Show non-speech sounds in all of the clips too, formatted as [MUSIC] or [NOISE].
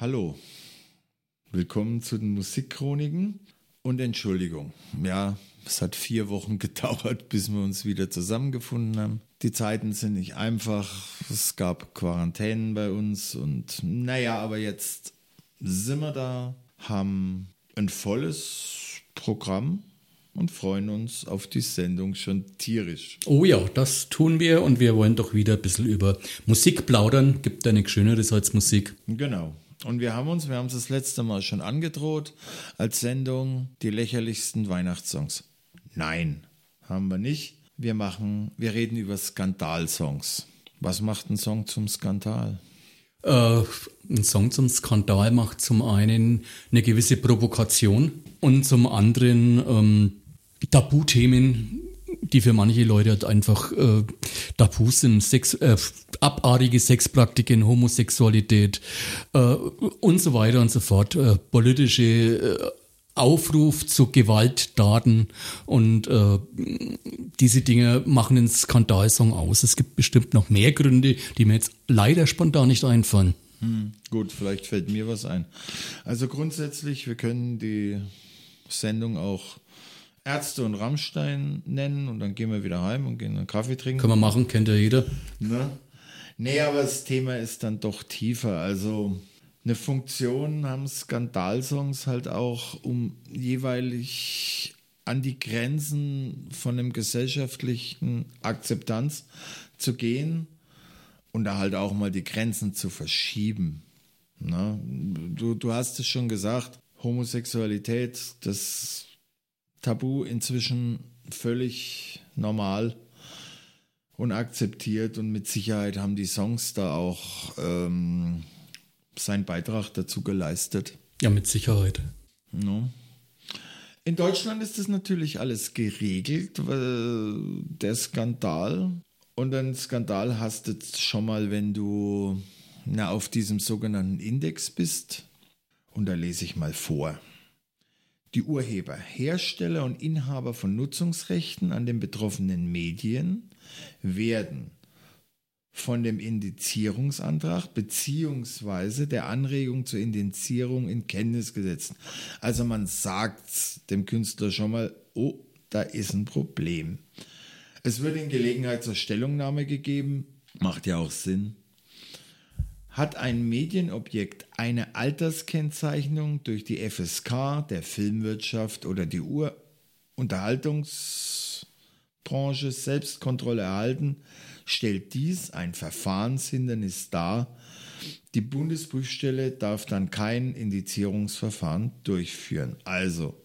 Hallo, willkommen zu den Musikchroniken und Entschuldigung. Ja, es hat vier Wochen [LAUGHS] gedauert, bis wir uns wieder zusammengefunden haben. Die Zeiten sind nicht einfach, es gab Quarantänen bei uns und naja, aber jetzt sind wir da, haben ein volles Programm und freuen uns auf die Sendung schon tierisch. Oh ja, das tun wir und wir wollen doch wieder ein bisschen über Musik plaudern. Gibt da nichts Schöneres als Musik. Genau. Und wir haben uns, wir haben es das letzte Mal schon angedroht, als Sendung die lächerlichsten Weihnachtssongs. Nein, haben wir nicht. Wir machen, wir reden über Skandalsongs. Was macht ein Song zum Skandal? Äh, ein Song zum Skandal macht zum einen eine gewisse Provokation und zum anderen ähm, Tabuthemen, die für manche Leute halt einfach äh, Tabu sind, Sex, äh, abartige Sexpraktiken, Homosexualität äh, und so weiter und so fort, äh, politische äh, Aufruf zu Gewalttaten und äh, diese Dinge machen den Skandalsong aus. Es gibt bestimmt noch mehr Gründe, die mir jetzt leider spontan nicht einfallen. Hm, gut, vielleicht fällt mir was ein. Also grundsätzlich, wir können die Sendung auch Ärzte und Rammstein nennen und dann gehen wir wieder heim und gehen einen Kaffee trinken. Können wir machen, kennt ja jeder. Ne? Nee, aber das Thema ist dann doch tiefer. Also eine Funktion haben Skandalsongs halt auch, um jeweilig an die Grenzen von einem gesellschaftlichen Akzeptanz zu gehen und da halt auch mal die Grenzen zu verschieben. Ne? Du, du hast es schon gesagt, Homosexualität, das Tabu inzwischen völlig normal und akzeptiert und mit Sicherheit haben die Songs da auch ähm, seinen Beitrag dazu geleistet. Ja, mit Sicherheit. No. In Deutschland ist das natürlich alles geregelt, weil der Skandal und ein Skandal hast du schon mal, wenn du na, auf diesem sogenannten Index bist. Und da lese ich mal vor. Die Urheber, Hersteller und Inhaber von Nutzungsrechten an den betroffenen Medien werden von dem Indizierungsantrag beziehungsweise der Anregung zur Indizierung in Kenntnis gesetzt. Also man sagt dem Künstler schon mal, oh, da ist ein Problem. Es wird in Gelegenheit zur Stellungnahme gegeben, macht ja auch Sinn. Hat ein Medienobjekt eine Alterskennzeichnung durch die FSK, der Filmwirtschaft oder die Urunterhaltungsbranche Selbstkontrolle erhalten, stellt dies ein Verfahrenshindernis dar. Die Bundesprüfstelle darf dann kein Indizierungsverfahren durchführen. Also,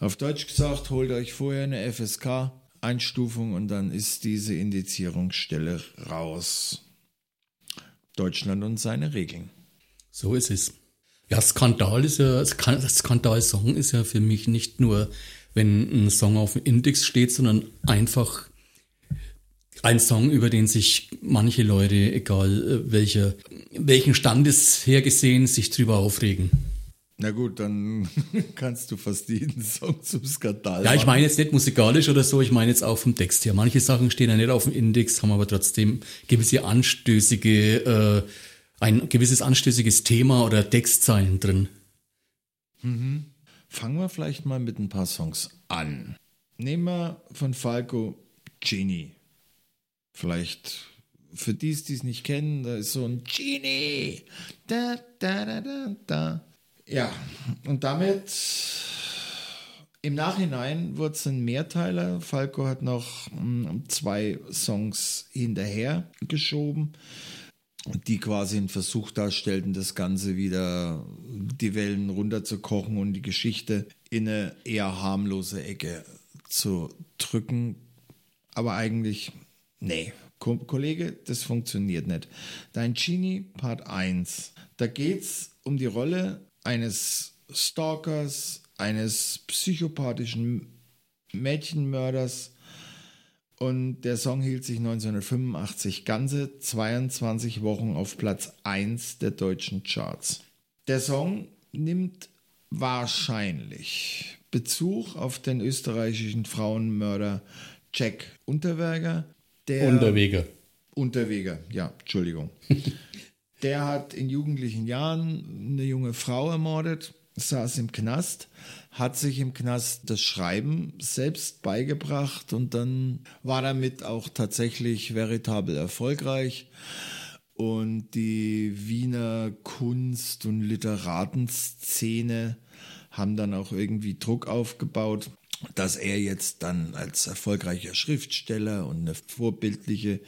auf Deutsch gesagt, holt euch vorher eine FSK-Einstufung und dann ist diese Indizierungsstelle raus. Deutschland und seine Regeln. So ist es. Ja, Skandal ist ja, Skandalsong ist ja für mich nicht nur, wenn ein Song auf dem Index steht, sondern einfach ein Song, über den sich manche Leute, egal äh, welcher, welchen Standes hergesehen, sich drüber aufregen. Na gut, dann [LAUGHS] kannst du fast jeden Song zum Skandal. Ja, ich meine jetzt nicht musikalisch oder so, ich meine jetzt auch vom Text her. Manche Sachen stehen ja nicht auf dem Index, haben aber trotzdem gewisse anstößige, äh, ein gewisses anstößiges Thema oder Textzeilen drin. Mhm. Fangen wir vielleicht mal mit ein paar Songs an. Nehmen wir von Falco Genie. Vielleicht für die, die es nicht kennen, da ist so ein Genie. Da, da, da, da, da. Ja, und damit im Nachhinein wurde es ein Mehrteiler. Falco hat noch um, zwei Songs hinterher geschoben, die quasi einen Versuch darstellten, das Ganze wieder die Wellen runterzukochen und die Geschichte in eine eher harmlose Ecke zu drücken. Aber eigentlich, nee, Kollege, das funktioniert nicht. Dein Genie Part 1. Da geht es um die Rolle eines Stalkers, eines psychopathischen Mädchenmörders. Und der Song hielt sich 1985 ganze 22 Wochen auf Platz 1 der deutschen Charts. Der Song nimmt wahrscheinlich Bezug auf den österreichischen Frauenmörder Jack Unterweger. Der Unterweger. Unterweger, ja, Entschuldigung. [LAUGHS] Der hat in jugendlichen Jahren eine junge Frau ermordet, saß im Knast, hat sich im Knast das Schreiben selbst beigebracht und dann war damit auch tatsächlich veritabel erfolgreich. Und die Wiener Kunst- und Literatenszene haben dann auch irgendwie Druck aufgebaut, dass er jetzt dann als erfolgreicher Schriftsteller und eine vorbildliche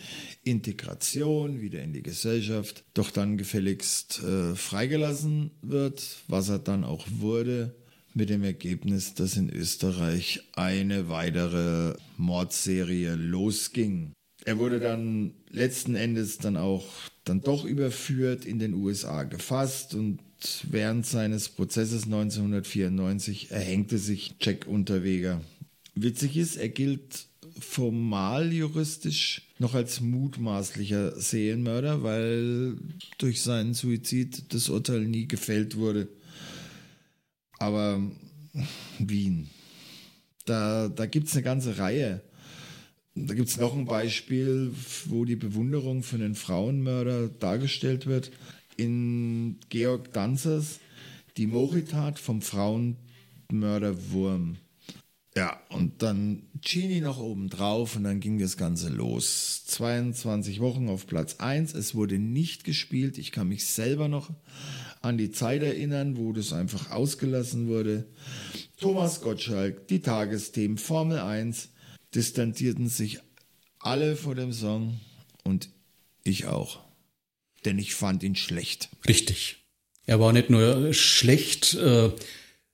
Integration wieder in die Gesellschaft doch dann gefälligst äh, freigelassen wird, was er dann auch wurde, mit dem Ergebnis, dass in Österreich eine weitere Mordserie losging. Er wurde dann letzten Endes dann auch dann doch überführt, in den USA gefasst und während seines Prozesses 1994 erhängte sich Jack Unterweger. Witzig ist, er gilt formal juristisch noch als mutmaßlicher Serienmörder, weil durch seinen Suizid das Urteil nie gefällt wurde. Aber Wien, da, da gibt es eine ganze Reihe da gibt es noch ein Beispiel, wo die Bewunderung für einen Frauenmörder dargestellt wird. In Georg Danzers Die Moritat vom Frauenmörder Wurm. Ja, und dann Genie noch oben drauf und dann ging das Ganze los. 22 Wochen auf Platz 1. Es wurde nicht gespielt. Ich kann mich selber noch an die Zeit erinnern, wo das einfach ausgelassen wurde. Thomas Gottschalk, die Tagesthemen, Formel 1 distanzierten sich alle vor dem Song und ich auch. Denn ich fand ihn schlecht. Richtig. Er war nicht nur schlecht äh,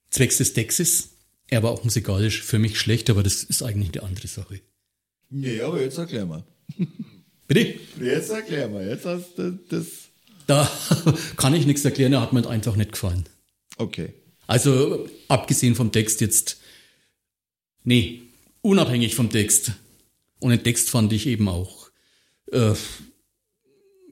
zwecks des Textes, er war auch musikalisch für mich schlecht, aber das ist eigentlich eine andere Sache. Nee, aber jetzt erklär mal. [LAUGHS] Bitte? Jetzt erklär mal. Jetzt hast du das. Da [LAUGHS] kann ich nichts erklären, er hat mir einfach nicht gefallen. Okay. Also, abgesehen vom Text jetzt. Nee, unabhängig vom Text. Und den Text fand ich eben auch äh,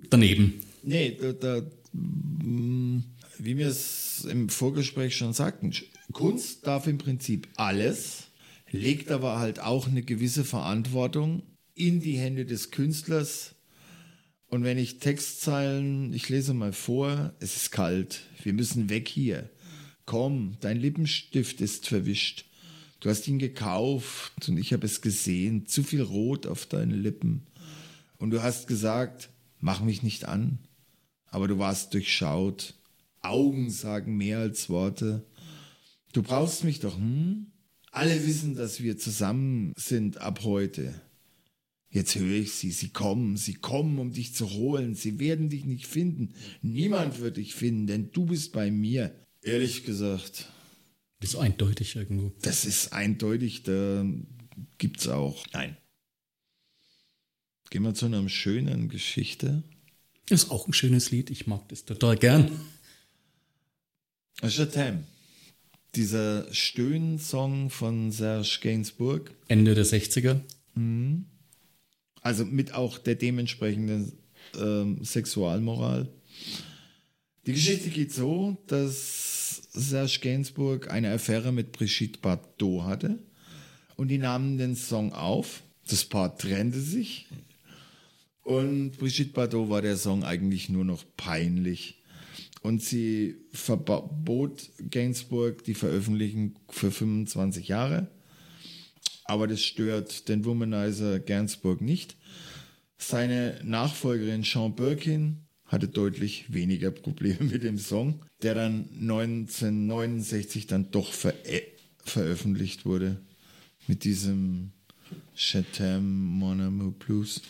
daneben. Nee, da, da, mm, wie wir es im Vorgespräch schon sagten, Kunst darf im Prinzip alles, legt aber halt auch eine gewisse Verantwortung in die Hände des Künstlers. Und wenn ich Textzeilen, ich lese mal vor, es ist kalt, wir müssen weg hier. Komm, dein Lippenstift ist verwischt. Du hast ihn gekauft und ich habe es gesehen, zu viel Rot auf deinen Lippen. Und du hast gesagt, mach mich nicht an. Aber du warst durchschaut. Augen sagen mehr als Worte. Du brauchst mich doch, hm? Alle wissen, dass wir zusammen sind ab heute. Jetzt höre ich sie, sie kommen, sie kommen, um dich zu holen. Sie werden dich nicht finden. Niemand wird dich finden, denn du bist bei mir. Ehrlich gesagt, das ist eindeutig irgendwo. Das ist eindeutig, da gibt es auch. Nein. Gehen wir zu einer schönen Geschichte. Ist auch ein schönes Lied, ich mag das total gern. Chatham. Dieser Stöhnsong von Serge Gainsbourg. Ende der 60er. Mhm. Also mit auch der dementsprechenden ähm, Sexualmoral. Die Geschichte geht so, dass Serge Gainsbourg eine Affäre mit Brigitte Bardot hatte und die nahmen den Song auf. Das Paar trennte sich und Brigitte Bardot war der Song eigentlich nur noch peinlich. Und sie verbot Gainsbourg die Veröffentlichung für 25 Jahre. Aber das stört den Womanizer Gainsbourg nicht. Seine Nachfolgerin Sean Birkin hatte deutlich weniger Probleme mit dem Song, der dann 1969 dann doch ver veröffentlicht wurde mit diesem Chatham Mon Blues.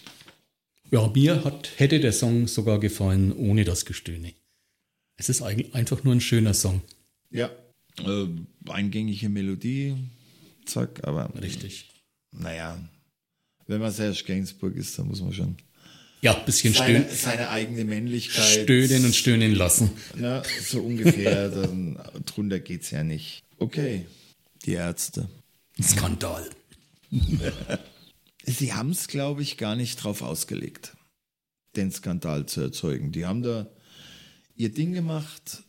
Ja, mir hat, hätte der Song sogar gefallen ohne das Gestöhne. Es ist eigentlich einfach nur ein schöner Song. Ja, äh, eingängige Melodie, zack, aber. Richtig. Naja, wenn man Serge Gainsbourg ist, dann muss man schon ja, bisschen seine, stöhnen. Seine eigene Männlichkeit. Stöhnen und stöhnen lassen. Ja, so ungefähr. [LAUGHS] dann, drunter geht's ja nicht. Okay, die Ärzte. Skandal. [LAUGHS] Sie haben es, glaube ich, gar nicht drauf ausgelegt, den Skandal zu erzeugen. Die haben da ihr Ding gemacht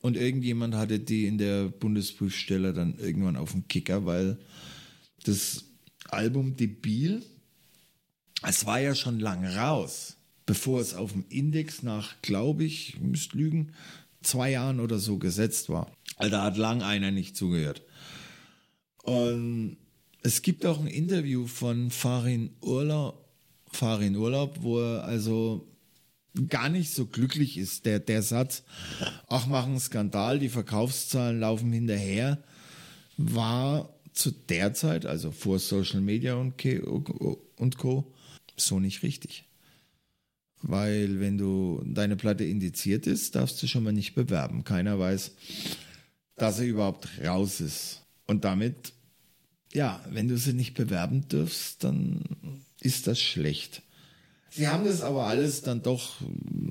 und irgendjemand hatte die in der Bundesprüfstelle dann irgendwann auf dem Kicker, weil das Album Debil es war ja schon lang raus. bevor es auf dem Index nach, glaube ich, müsst lügen, zwei Jahren oder so gesetzt war. Da hat lang einer nicht zugehört. Und es gibt auch ein Interview von Farin Urlaub, Farin Urlaub, wo er also gar nicht so glücklich ist. Der, der Satz, ach, machen Skandal, die Verkaufszahlen laufen hinterher, war zu der Zeit, also vor Social Media und, und Co., so nicht richtig. Weil wenn du deine Platte indiziert ist, darfst du schon mal nicht bewerben. Keiner weiß, dass er überhaupt raus ist. Und damit, ja, wenn du sie nicht bewerben dürfst, dann ist das schlecht. Sie haben das aber alles dann doch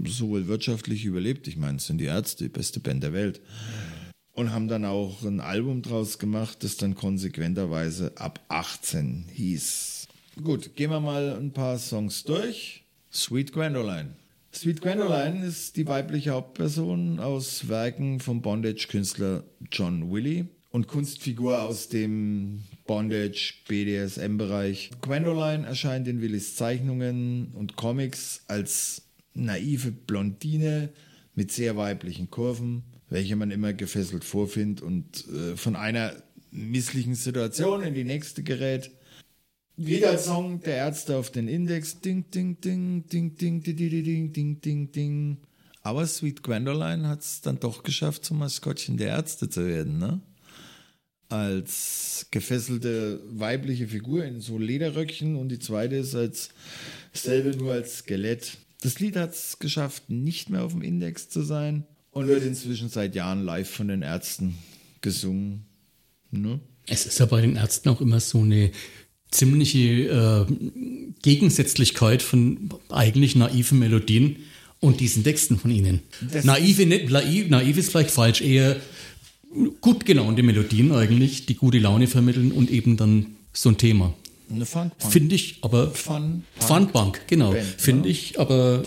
sowohl wirtschaftlich überlebt. Ich meine, es sind die Ärzte, die beste Band der Welt. Und haben dann auch ein Album draus gemacht, das dann konsequenterweise ab 18 hieß. Gut, gehen wir mal ein paar Songs durch. Sweet Gwendoline. Sweet Gwendoline ist die weibliche Hauptperson aus Werken vom Bondage-Künstler John Willie und Kunstfigur aus dem Bondage, BDSM-Bereich. Gwendoline erscheint in Willis Zeichnungen und Comics als naive Blondine mit sehr weiblichen Kurven, welche man immer gefesselt vorfindet und äh, von einer misslichen Situation in die nächste gerät. Jeder Song der Ärzte auf den Index. Ding, ding, ding, ding, ding, ding, ding, ding, ding, ding, ding. Aber Sweet Gwendoline hat es dann doch geschafft, zum Maskottchen der Ärzte zu werden, ne? Als gefesselte weibliche Figur in so Lederröckchen und die zweite ist als selbe nur als Skelett. Das Lied hat es geschafft, nicht mehr auf dem Index zu sein und wird inzwischen seit Jahren live von den Ärzten gesungen. Ne? Es ist ja bei den Ärzten auch immer so eine ziemliche äh, Gegensätzlichkeit von eigentlich naiven Melodien und diesen Texten von ihnen. naive, naiv, naiv ist vielleicht falsch, eher gut gelaunte Melodien eigentlich, die gute Laune vermitteln und eben dann so ein Thema. Eine Funkbank. Finde ich aber. Fun Funbank, genau. Finde ich aber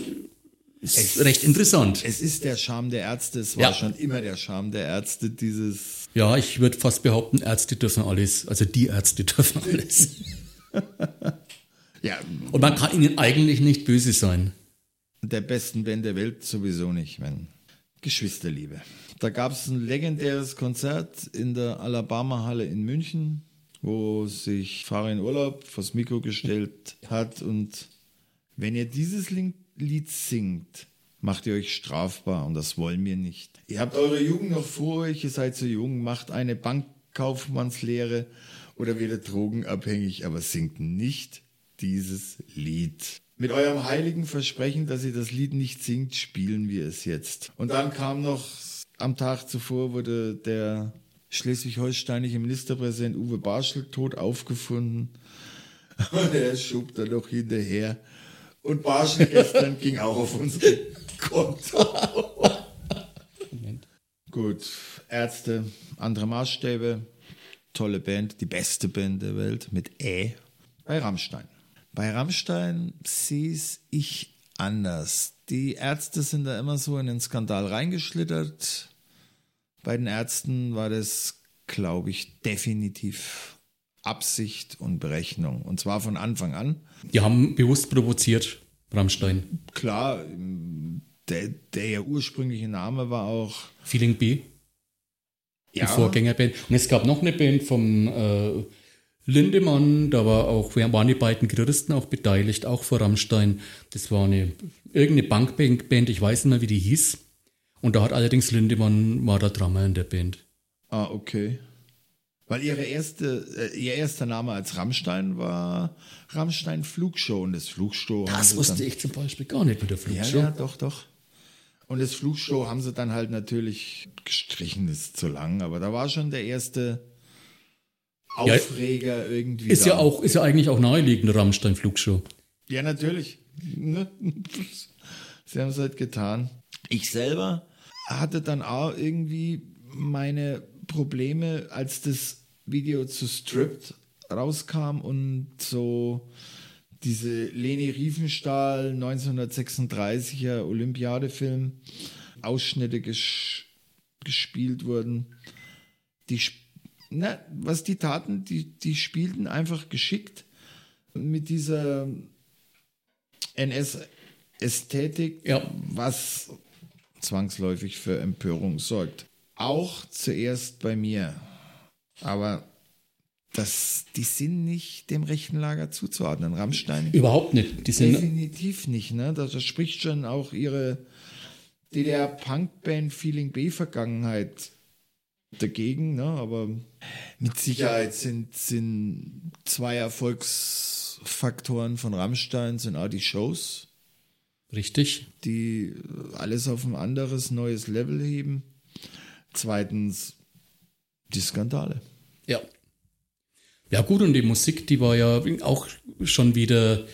ist es, recht interessant. Es ist der Charme der Ärzte, es war ja. schon immer der Charme der Ärzte, dieses. Ja, ich würde fast behaupten, Ärzte dürfen alles. Also die Ärzte [LAUGHS] dürfen alles. ja. Und man kann ihnen eigentlich nicht böse sein. Der besten Band der Welt sowieso nicht, wenn. Geschwisterliebe. Da gab es ein legendäres Konzert in der Alabama-Halle in München, wo sich Farin Urlaub vors Mikro gestellt hat. Und wenn ihr dieses Lied singt, macht ihr euch strafbar und das wollen wir nicht. Ihr habt eure Jugend noch vor euch, ihr seid so jung, macht eine Bankkaufmannslehre oder werdet drogenabhängig, aber singt nicht dieses Lied. Mit eurem heiligen Versprechen, dass ihr das Lied nicht singt, spielen wir es jetzt. Und dann kam noch am Tag zuvor wurde der schleswig-holsteinische Ministerpräsident Uwe Barschel tot aufgefunden. [LAUGHS] Und er schob da noch hinterher. Und Barschel gestern ging auch auf unser Konto. Gut, Ärzte, andere Maßstäbe, tolle Band, die beste Band der Welt mit Ä bei Rammstein. Bei Rammstein sehe ich anders. Die Ärzte sind da immer so in den Skandal reingeschlittert bei den Ärzten war das, glaube ich, definitiv Absicht und Berechnung. Und zwar von Anfang an. Die haben bewusst provoziert, Rammstein. Klar, der, der ja ursprüngliche Name war auch. Feeling B. Die ja. Vorgängerband. Und es gab noch eine Band vom äh, Lindemann, da war auch, waren die beiden Gitarristen auch beteiligt, auch vor Rammstein. Das war eine irgendeine Bankband, ich weiß nicht mehr, wie die hieß. Und da hat allerdings Lindemann war der Drummer in der Band. Ah, okay. Weil ihre erste, äh, ihr erster Name als Rammstein war Rammstein Flugshow und das Flugshow. Das wusste ich zum Beispiel gar nicht mit der Flugshow. Ja, ja, doch, doch. Und das Flugshow haben sie dann halt natürlich gestrichen, ist zu lang, aber da war schon der erste Aufreger ja, irgendwie. Ist ja auch, ist ja eigentlich auch naheliegend, Rammstein Flugshow. Ja, natürlich. Ne? [LAUGHS] Sie haben es halt getan. Ich selber hatte dann auch irgendwie meine Probleme, als das Video zu Stripped rauskam und so diese Leni Riefenstahl 1936er Olympiadefilm Ausschnitte ges gespielt wurden. Die, na, was die taten, die, die spielten einfach geschickt mit dieser NS Ästhetik, Ja. was zwangsläufig für Empörung sorgt. Auch zuerst bei mir. Aber das, die sind nicht dem rechten Lager zuzuordnen. Rammstein Überhaupt nicht. Die sind definitiv nicht. Ne? Da, da spricht schon auch ihre DDR-Punkband Feeling B-Vergangenheit dagegen. Ne? Aber mit Sicherheit sind, sind zwei Erfolgsfaktoren von Rammstein sind auch die Shows richtig. die alles auf ein anderes, neues Level heben. Zweitens die Skandale. Ja. Ja, gut, und die Musik, die war ja auch schon wieder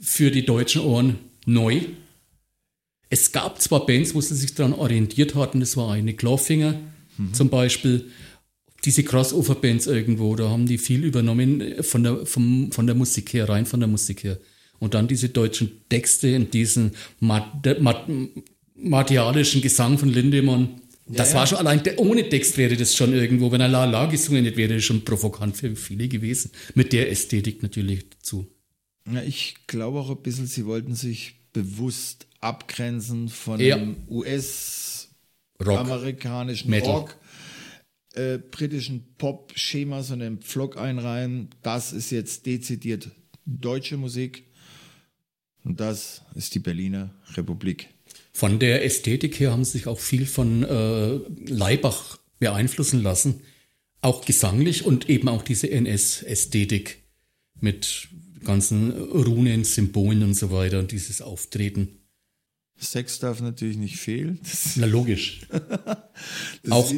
für die deutschen Ohren neu. Es gab zwar Bands, wo sie sich daran orientiert hatten, das war eine Clawfinger zum Beispiel, diese Crossover-Bands irgendwo, da haben die viel übernommen von der, vom, von der Musik her, rein von der Musik her. Und dann diese deutschen Texte in diesen mat, mat, martialischen Gesang von Lindemann. Das Ja, war schon allein, der, ohne Text wäre das schon irgendwo, wenn er La La gesungen hätte, wäre das schon provokant für viele gewesen. Mit der Ästhetik natürlich dazu. Ja, ich glaube auch ein bisschen, sie wollten sich bewusst abgrenzen von Ja. dem Rock. US-amerikanischen Metal. Rock, äh, britischen Pop-Schema, so einen Pflock einreihen. Das ist jetzt dezidiert deutsche Musik. Und das ist die Berliner Republik. Von der Ästhetik her haben sie sich auch viel von äh, Leibach beeinflussen lassen. Auch gesanglich und eben auch diese NS-Ästhetik mit ganzen Runen, Symbolen und so weiter und dieses Auftreten. Sex darf natürlich nicht fehlen. Das, Na logisch. [LAUGHS] Auch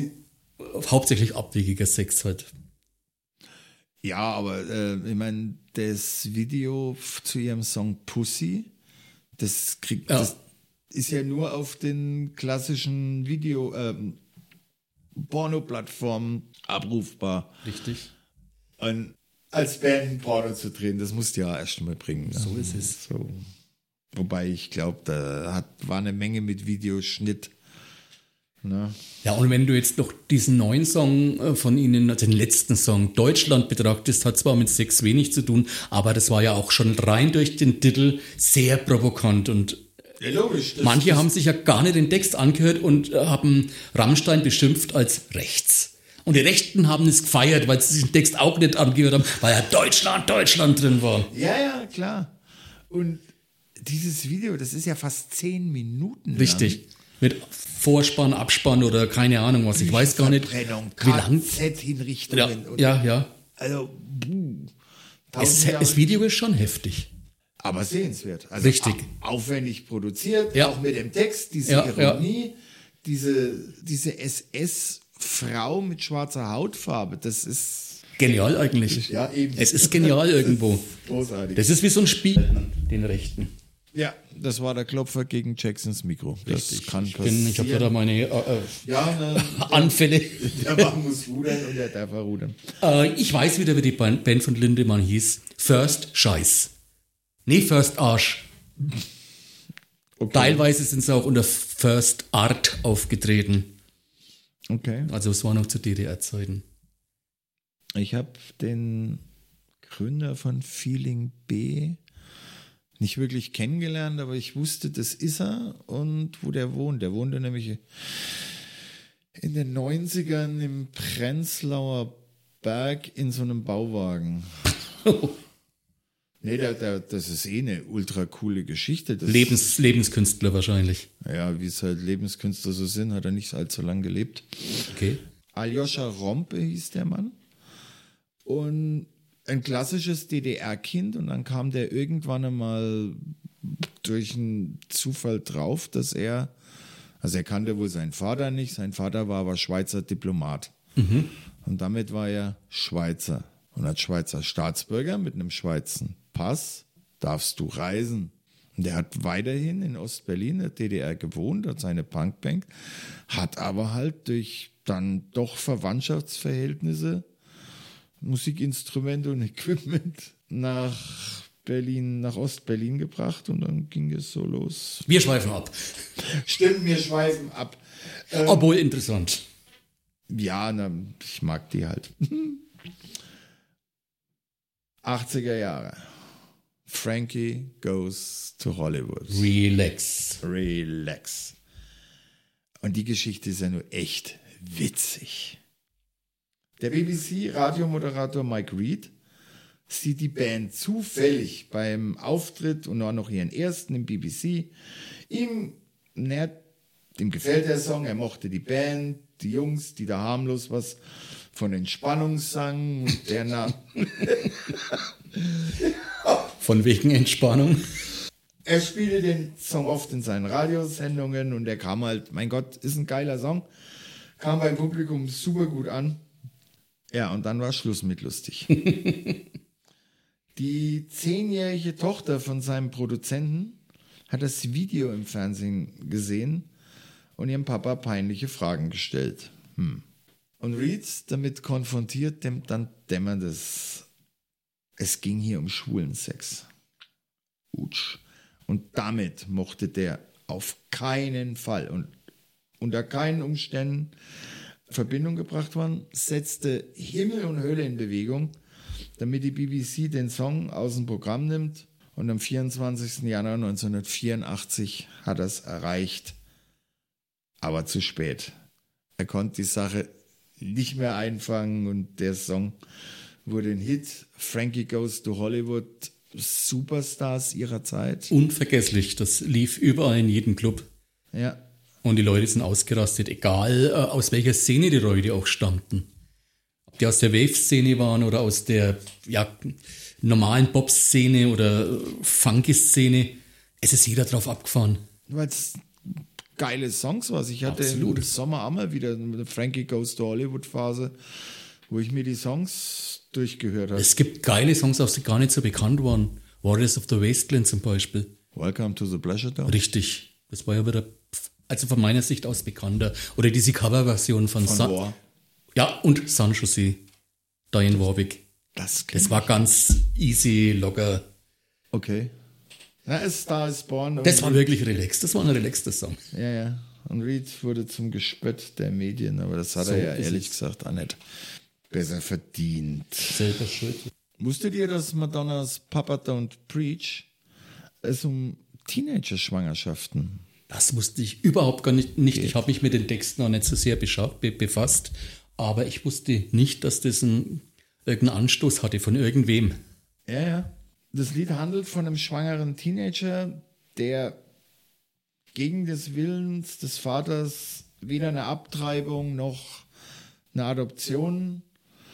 hauptsächlich abwegiger Sex halt. Ja, aber äh, ich meine, das Video zu ihrem Song Pussy, das kriegt, Ja. das ist ja nur auf den klassischen Video, ähm, Porno-Plattformen abrufbar. Richtig. Und als Band Porno zu drehen, das musst du ja erst mal bringen. Ne? So ist es. So. Wobei ich glaube, da hat, war eine Menge mit Videoschnitt. Ne? Ja, und wenn du jetzt noch diesen neuen Song äh, von ihnen, also den letzten Song, Deutschland betrachtest, hat zwar mit Sex wenig zu tun, aber das war ja auch schon rein durch den Titel sehr provokant und Ja, logisch. Das, manche das, haben sich ja gar nicht den Text angehört und äh, haben Rammstein beschimpft als rechts. Und die Rechten haben es gefeiert, weil sie sich den Text auch nicht angehört haben, weil ja Deutschland, Deutschland drin war. Ja, ja, klar. Und dieses Video, das ist ja fast zehn Minuten. Richtig. Mit Vorspann, Abspann oder keine Ahnung was. Ich weiß gar nicht, wie lang. Ja, ja, ja. Also, buh. Es, das Video ist schon heftig. aber sehenswert. Also Richtig. au- Aufwendig produziert, Ja. auch mit dem Text, diese Ja, ja. Ironie, diese, diese SS-Frau mit schwarzer Hautfarbe, das ist Genial eigentlich. Ja, eben. Es ist genial irgendwo. großartig. Das ist wie so ein Spiel, den Rechten. Ja, das war der Klopfer gegen Jacksons Mikro. Das kann Ich, bin, ich habe passieren. da meine äh, äh, ja, ne, [LAUGHS] Anfälle. der Mann muss rudern und der darf rudern. Äh, ich weiß wieder, wie die Band Band von Lindemann hieß. First Scheiß. Nee, First Arsch. Okay. Teilweise sind sie auch unter First Art aufgetreten. Okay. Also es war noch zu DDR-Zeiten. Ich habe den Gründer von Feeling B nicht wirklich kennengelernt, aber ich wusste, das ist er und wo der wohnt. Der wohnte nämlich in den 90ern im Prenzlauer Berg in so einem Bauwagen. [LAUGHS] Nee, der, der, das ist eh eine ultra coole Geschichte. Das, Lebens, Lebenskünstler wahrscheinlich. Ja, wie es halt Lebenskünstler so sind, hat er nicht allzu lang gelebt. Okay. Aljoscha Rompe hieß der Mann. Und ein klassisches DDR-Kind. Und dann kam der irgendwann einmal durch einen Zufall drauf, dass er, also er kannte wohl seinen Vater nicht. Sein Vater war aber Schweizer Diplomat. Und damit war er Schweizer. Und als Schweizer Staatsbürger mit einem Schweizer Pass darfst du reisen. Und er hat weiterhin in Ostberlin, der DDR, gewohnt, hat seine Punkbank, hat aber halt durch dann doch Verwandtschaftsverhältnisse Musikinstrumente und Equipment nach Berlin, nach Ostberlin gebracht und dann ging es so los. Wir schweifen ab. Stimmt, wir schweifen ab. Obwohl interessant. Ja, na, ich mag die halt. [LAUGHS] 80er Jahre. Frankie Goes to Hollywood. Relax. Relax. Und die Geschichte ist ja nur echt witzig. Der BBC-Radiomoderator Mike Reed sieht die Band zufällig beim Auftritt und auch noch ihren ersten im BBC. Ihm, nährt, ihm gefällt der Song, er mochte die Band, die Jungs, die da harmlos was von Entspannung sangen und der nahm. [LAUGHS] Von wegen Entspannung. Er spielte den Song oft in seinen Radiosendungen und er kam halt, mein Gott, ist ein geiler Song, kam beim Publikum super gut an. Ja, und dann war Schluss mit lustig. [LAUGHS] Die zehnjährige Tochter von seinem Produzenten hat das Video im Fernsehen gesehen und ihrem Papa peinliche Fragen gestellt. Hm. Und Reed damit konfrontiert, dem, dann dämmert es. Es ging hier um schwulen Sex. Utsch. Und damit mochte der auf keinen Fall und unter keinen Umständen Verbindung gebracht worden, setzte Himmel und Hölle in Bewegung, damit die BBC den Song aus dem Programm nimmt. Und am 24. Januar 1984 hat er es erreicht, aber zu spät. Er konnte die Sache nicht mehr einfangen und der Song wurde ein Hit. Frankie Goes to Hollywood, Superstars ihrer Zeit. Unvergesslich, das lief überall in jedem Club. Ja. Und die Leute sind ausgerastet, egal äh, aus welcher Szene die Leute auch stammten. Ob die aus der Wave-Szene waren oder aus der ja, normalen Pop-Szene oder äh, Funky-Szene. Es ist jeder drauf abgefahren. Weil es geile Songs war. Ich hatte Absolut. im Sommer einmal wieder eine Frankie Goes to Hollywood Phase, wo ich mir die Songs durchgehört habe. Es gibt geile Songs, auch die gar nicht so bekannt waren. Warriors of the Wasteland zum Beispiel. Welcome to the Pleasure Dome. Richtig. Das war ja wieder, also von meiner Sicht aus bekannter. Oder diese Coverversion von, Von Sun- War. Ja, und San Jose. Diane Warwick. Das, Das war ganz easy, locker. okay. Na, A Star is Born. Das war wirklich relaxed. Das war ein relaxter Song. Ja, ja. Und Reed wurde zum Gespött der Medien, aber das hat So er ja ist ehrlich es. gesagt auch nicht besser verdient. Selber schuld. Wusstet ihr, dass Madonnas Papa Don't Preach es um Teenager-Schwangerschaften Das wusste ich überhaupt gar nicht. nicht. Ich habe mich mit den Texten auch nicht so sehr befasst. Aber ich wusste nicht, dass das einen, irgendeinen Anstoß hatte von irgendwem. Ja, ja. Das Lied handelt von einem schwangeren Teenager, der gegen des Willens des Vaters weder eine Abtreibung noch eine Adoption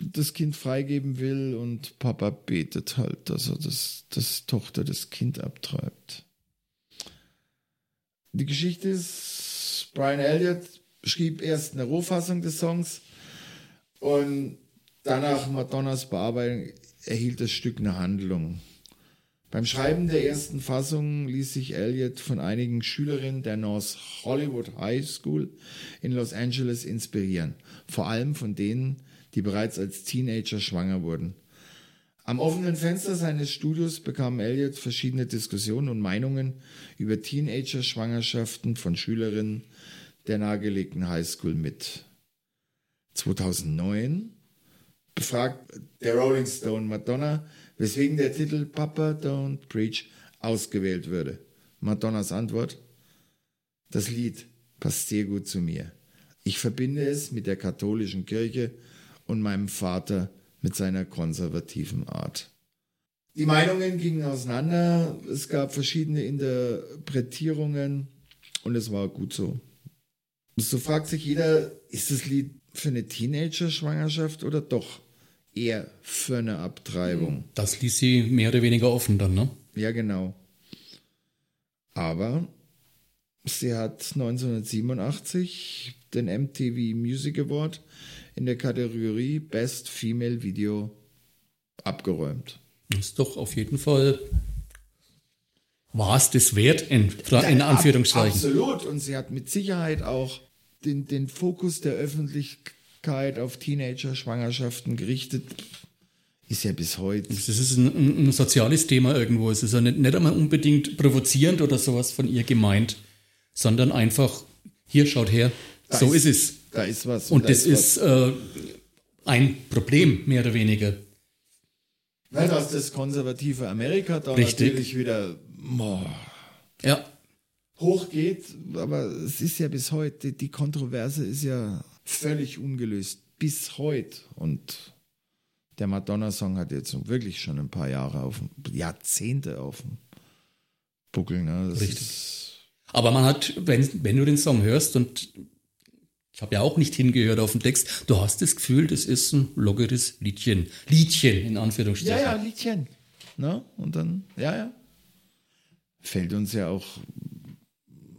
das Kind freigeben will und Papa betet halt, dass er das, das Tochter das Kind abtreibt. Die Geschichte ist, Brian Elliott schrieb erst eine Rohfassung des Songs und danach Madonnas Bearbeitung erhielt das Stück eine Handlung. Beim Schreiben der ersten Fassung ließ sich Elliott von einigen Schülerinnen der North Hollywood High School in Los Angeles inspirieren, vor allem von denen, die bereits als Teenager schwanger wurden. Am offenen Fenster seines Studios bekam Elliott verschiedene Diskussionen und Meinungen über Teenager-Schwangerschaften von Schülerinnen der nahegelegenen Highschool mit. 2009 befragt der Rolling Stone Madonna, weswegen der Titel Papa Don't Preach ausgewählt würde. Madonnas Antwort: Das Lied passt sehr gut zu mir. Ich verbinde es mit der katholischen Kirche und meinem Vater mit seiner konservativen Art. Die Meinungen gingen auseinander, es gab verschiedene Interpretierungen und es war gut so. So fragt sich jeder, ist das Lied für eine Teenager-Schwangerschaft oder doch eher für eine Abtreibung? Das ließ sie mehr oder weniger offen dann, ne? Ja, genau. Aber sie hat 1987 den MTV Music Award in der Kategorie Best Female Video abgeräumt. Ist doch auf jeden Fall. War es das wert, in, in Anführungszeichen. Absolut. Und sie hat mit Sicherheit auch den, den Fokus der Öffentlichkeit auf Teenager-Schwangerschaften gerichtet. Ist ja bis heute. Das ist ein, ein, soziales Thema irgendwo. Es ist ja nicht, nicht einmal unbedingt provozierend oder sowas von ihr gemeint, sondern einfach, hier schaut her, so ist- ist, es. Da ist was. Und da das ist äh, ein Problem, mehr oder weniger. Weil das das konservative Amerika da Richtig. natürlich wieder boah, Ja, hochgeht, aber es ist ja bis heute, die Kontroverse ist ja völlig ungelöst. Bis heute. Und der Madonna-Song hat jetzt wirklich schon ein paar Jahre auf dem, Jahrzehnte auf dem Buckel. Ne? Richtig. Ist, aber man hat, wenn, wenn du den Song hörst und ich habe ja auch nicht hingehört auf den Text, du hast das Gefühl, das ist ein lockeres Liedchen. Liedchen in Anführungsstrichen. ja, ja, Liedchen. Ne? Und dann, ja, ja. Fällt uns ja auch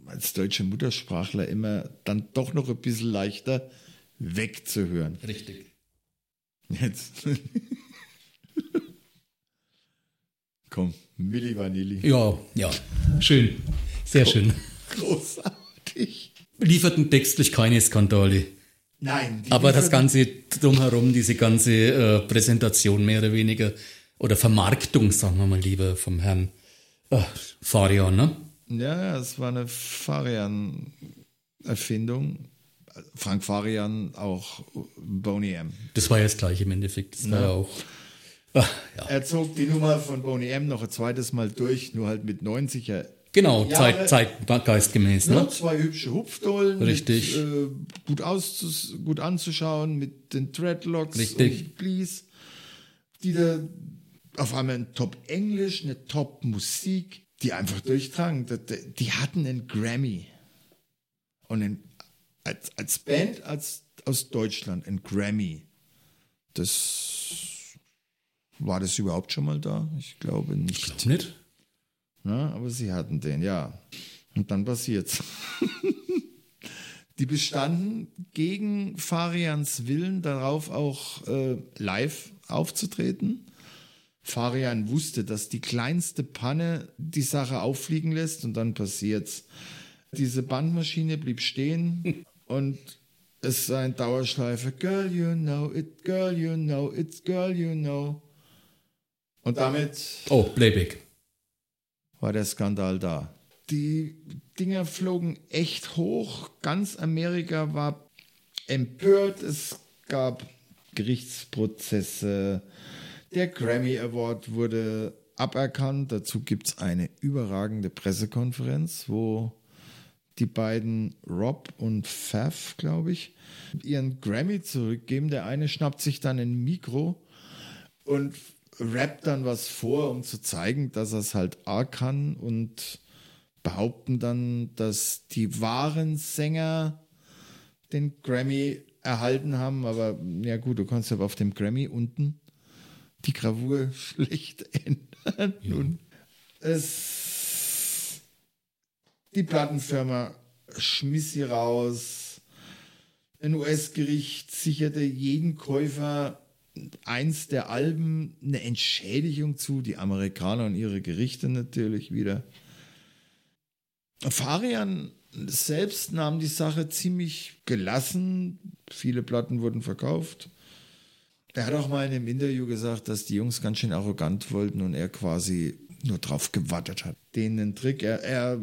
als deutsche Muttersprachler immer dann doch noch ein bisschen leichter wegzuhören. Richtig. Jetzt. [LAUGHS] Komm, Milli Vanilli. Ja, ja, schön. Sehr schön. Großartig. Lieferten textlich keine Skandale. Nein, Aber das Ganze drumherum, diese ganze äh, Präsentation mehr oder weniger oder Vermarktung, sagen wir mal lieber, vom Herrn äh, Farian, ne? Ja, ja, es war eine Farian-Erfindung. Frank Farian, auch Boney M. Das war ja das gleiche im Endeffekt. Das war ja auch. Ah, ja. Er zog die Nummer von Boney M noch ein zweites Mal durch, nur halt mit 90er. Genau, Jahre- Zeit, zeitgeistgemäß, Ne? ne? Zwei hübsche Hupfdohlen. Richtig. Mit, äh, gut, auszus gut anzuschauen mit den Dreadlocks Richtig. und Please. Die da auf einmal ein Top-Englisch, eine Top-Musik, die einfach durchtragen. Die- hatten einen Grammy. Und ein, als, als Band als, aus Deutschland ein Grammy. Das war das überhaupt schon mal da? Ich glaube nicht. Glaub nicht. Ja, aber sie hatten den, ja. Und dann passiert's. [LAUGHS] Die bestanden gegen Farians Willen darauf auch äh, live aufzutreten. Farian wusste, dass die kleinste Panne die Sache auffliegen lässt und dann passiert's. Diese Bandmaschine blieb stehen [LAUGHS] und es sei ein Dauerschleife. Girl, you know it, girl, you know it, girl, you know. Und damit Oh, Playback. War der Skandal da. Die Dinger flogen echt hoch. Ganz Amerika war empört. Es gab Gerichtsprozesse. Der Grammy Award wurde aberkannt. Dazu gibt es eine überragende Pressekonferenz, wo die beiden Rob und Pfaff, glaube ich, ihren Grammy zurückgeben. Der eine schnappt sich dann ein Mikro und rappt dann was vor, um zu zeigen, dass er es halt A kann und behaupten dann, dass die wahren Sänger den Grammy erhalten haben, aber ja gut, du kannst aber auf dem Grammy unten die Gravur [LAUGHS] schlecht ändern. Nun, es die Plattenfirma schmiss sie raus. Ein US-Gericht sicherte jeden Käufer eins der Alben eine Entschädigung zu, die Amerikaner und ihre Gerichte natürlich wieder. Farian selbst nahm die Sache ziemlich gelassen. Viele Platten wurden verkauft. Er hat auch mal in einem Interview gesagt, dass die Jungs ganz schön arrogant wollten und er quasi nur drauf gewartet hat. Denen Trick. Er, er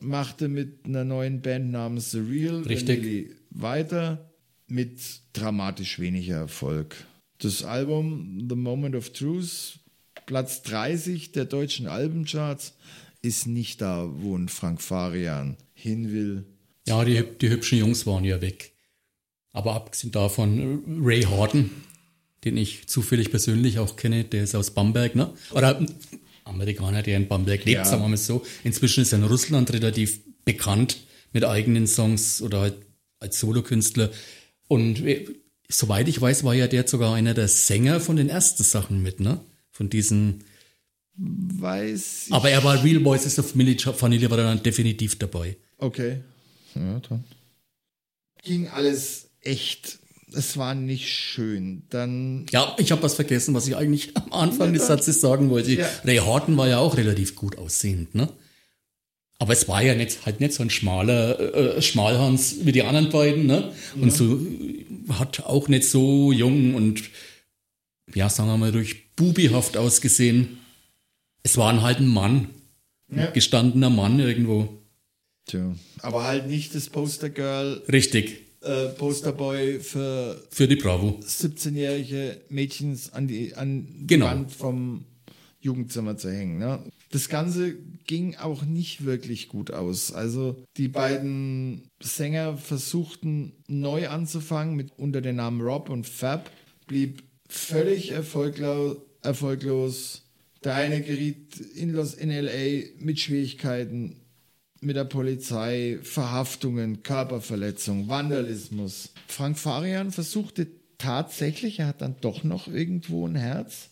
machte mit einer neuen Band namens The Real Richtig. Weiter mit dramatisch weniger Erfolg. Das Album The Moment of Truth, Platz 30 der deutschen Albencharts, ist nicht da, wo ein Frank Farian hin will. Ja, die, die hübschen Jungs waren ja weg. Aber abgesehen davon, Ray Horton, den ich zufällig persönlich auch kenne, der ist aus Bamberg, ne? Oder äh, Amerikaner, der in Bamberg lebt, Ja. sagen wir mal so. Inzwischen ist er in Russland relativ bekannt mit eigenen Songs oder halt als Solokünstler. Und soweit ich weiß, war ja der sogar einer der Sänger von den ersten Sachen mit, ne? Von diesen. Weiß ich. Aber er war Real Voices of Vanilli, war dann definitiv dabei. Okay. Ja, dann. Ging alles echt. Es war nicht schön. Dann. Ja, ich habe was vergessen, was ich eigentlich am Anfang des Satzes sagen wollte. Ja. Ray Horton war ja auch relativ gut aussehend, ne? Aber es war ja nicht, halt nicht so ein schmaler äh, Schmalhans wie die anderen beiden, ne? Und so äh, hat auch nicht so jung und ja, sagen wir mal durch bubihaft ausgesehen. Es war halt ein Mann, Ja. ein gestandener Mann irgendwo. Tja. Aber halt nicht das Postergirl Richtig. äh, Posterboy für, für die Bravo. 17-jährige Mädchen an die, an die Genau. Wand vom Jugendzimmer zu hängen. Ne? Das Ganze ging auch nicht wirklich gut aus. Also die beiden Sänger versuchten neu anzufangen mit unter den Namen Rob und Fab, blieb völlig erfolglos. erfolglos. Der eine geriet in, Los, in LA mit Schwierigkeiten mit der Polizei, Verhaftungen, Körperverletzung, Vandalismus. Frank Farian versuchte tatsächlich, er hat dann doch noch irgendwo ein Herz,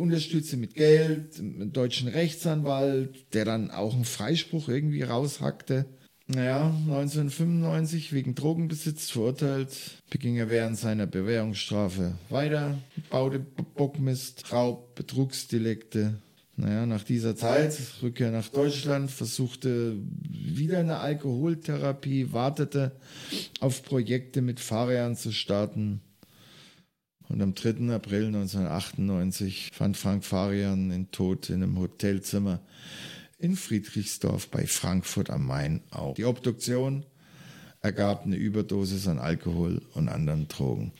unterstützte mit Geld, einen deutschen Rechtsanwalt, der dann auch einen Freispruch irgendwie raushackte. Naja, 1995 wegen Drogenbesitz verurteilt, beging er während seiner Bewährungsstrafe weiter, baute Bockmist, Raub, Betrugsdelikte. Naja, nach dieser Zeit, Rückkehr nach Deutschland, versuchte wieder eine Alkoholtherapie, wartete auf Projekte mit Fahrern zu starten. Und am 3. April 1998 fand Frank Farian den Tod in einem Hotelzimmer in Friedrichsdorf bei Frankfurt am Main auf. Die Obduktion ergab eine Überdosis an Alkohol und anderen Drogen.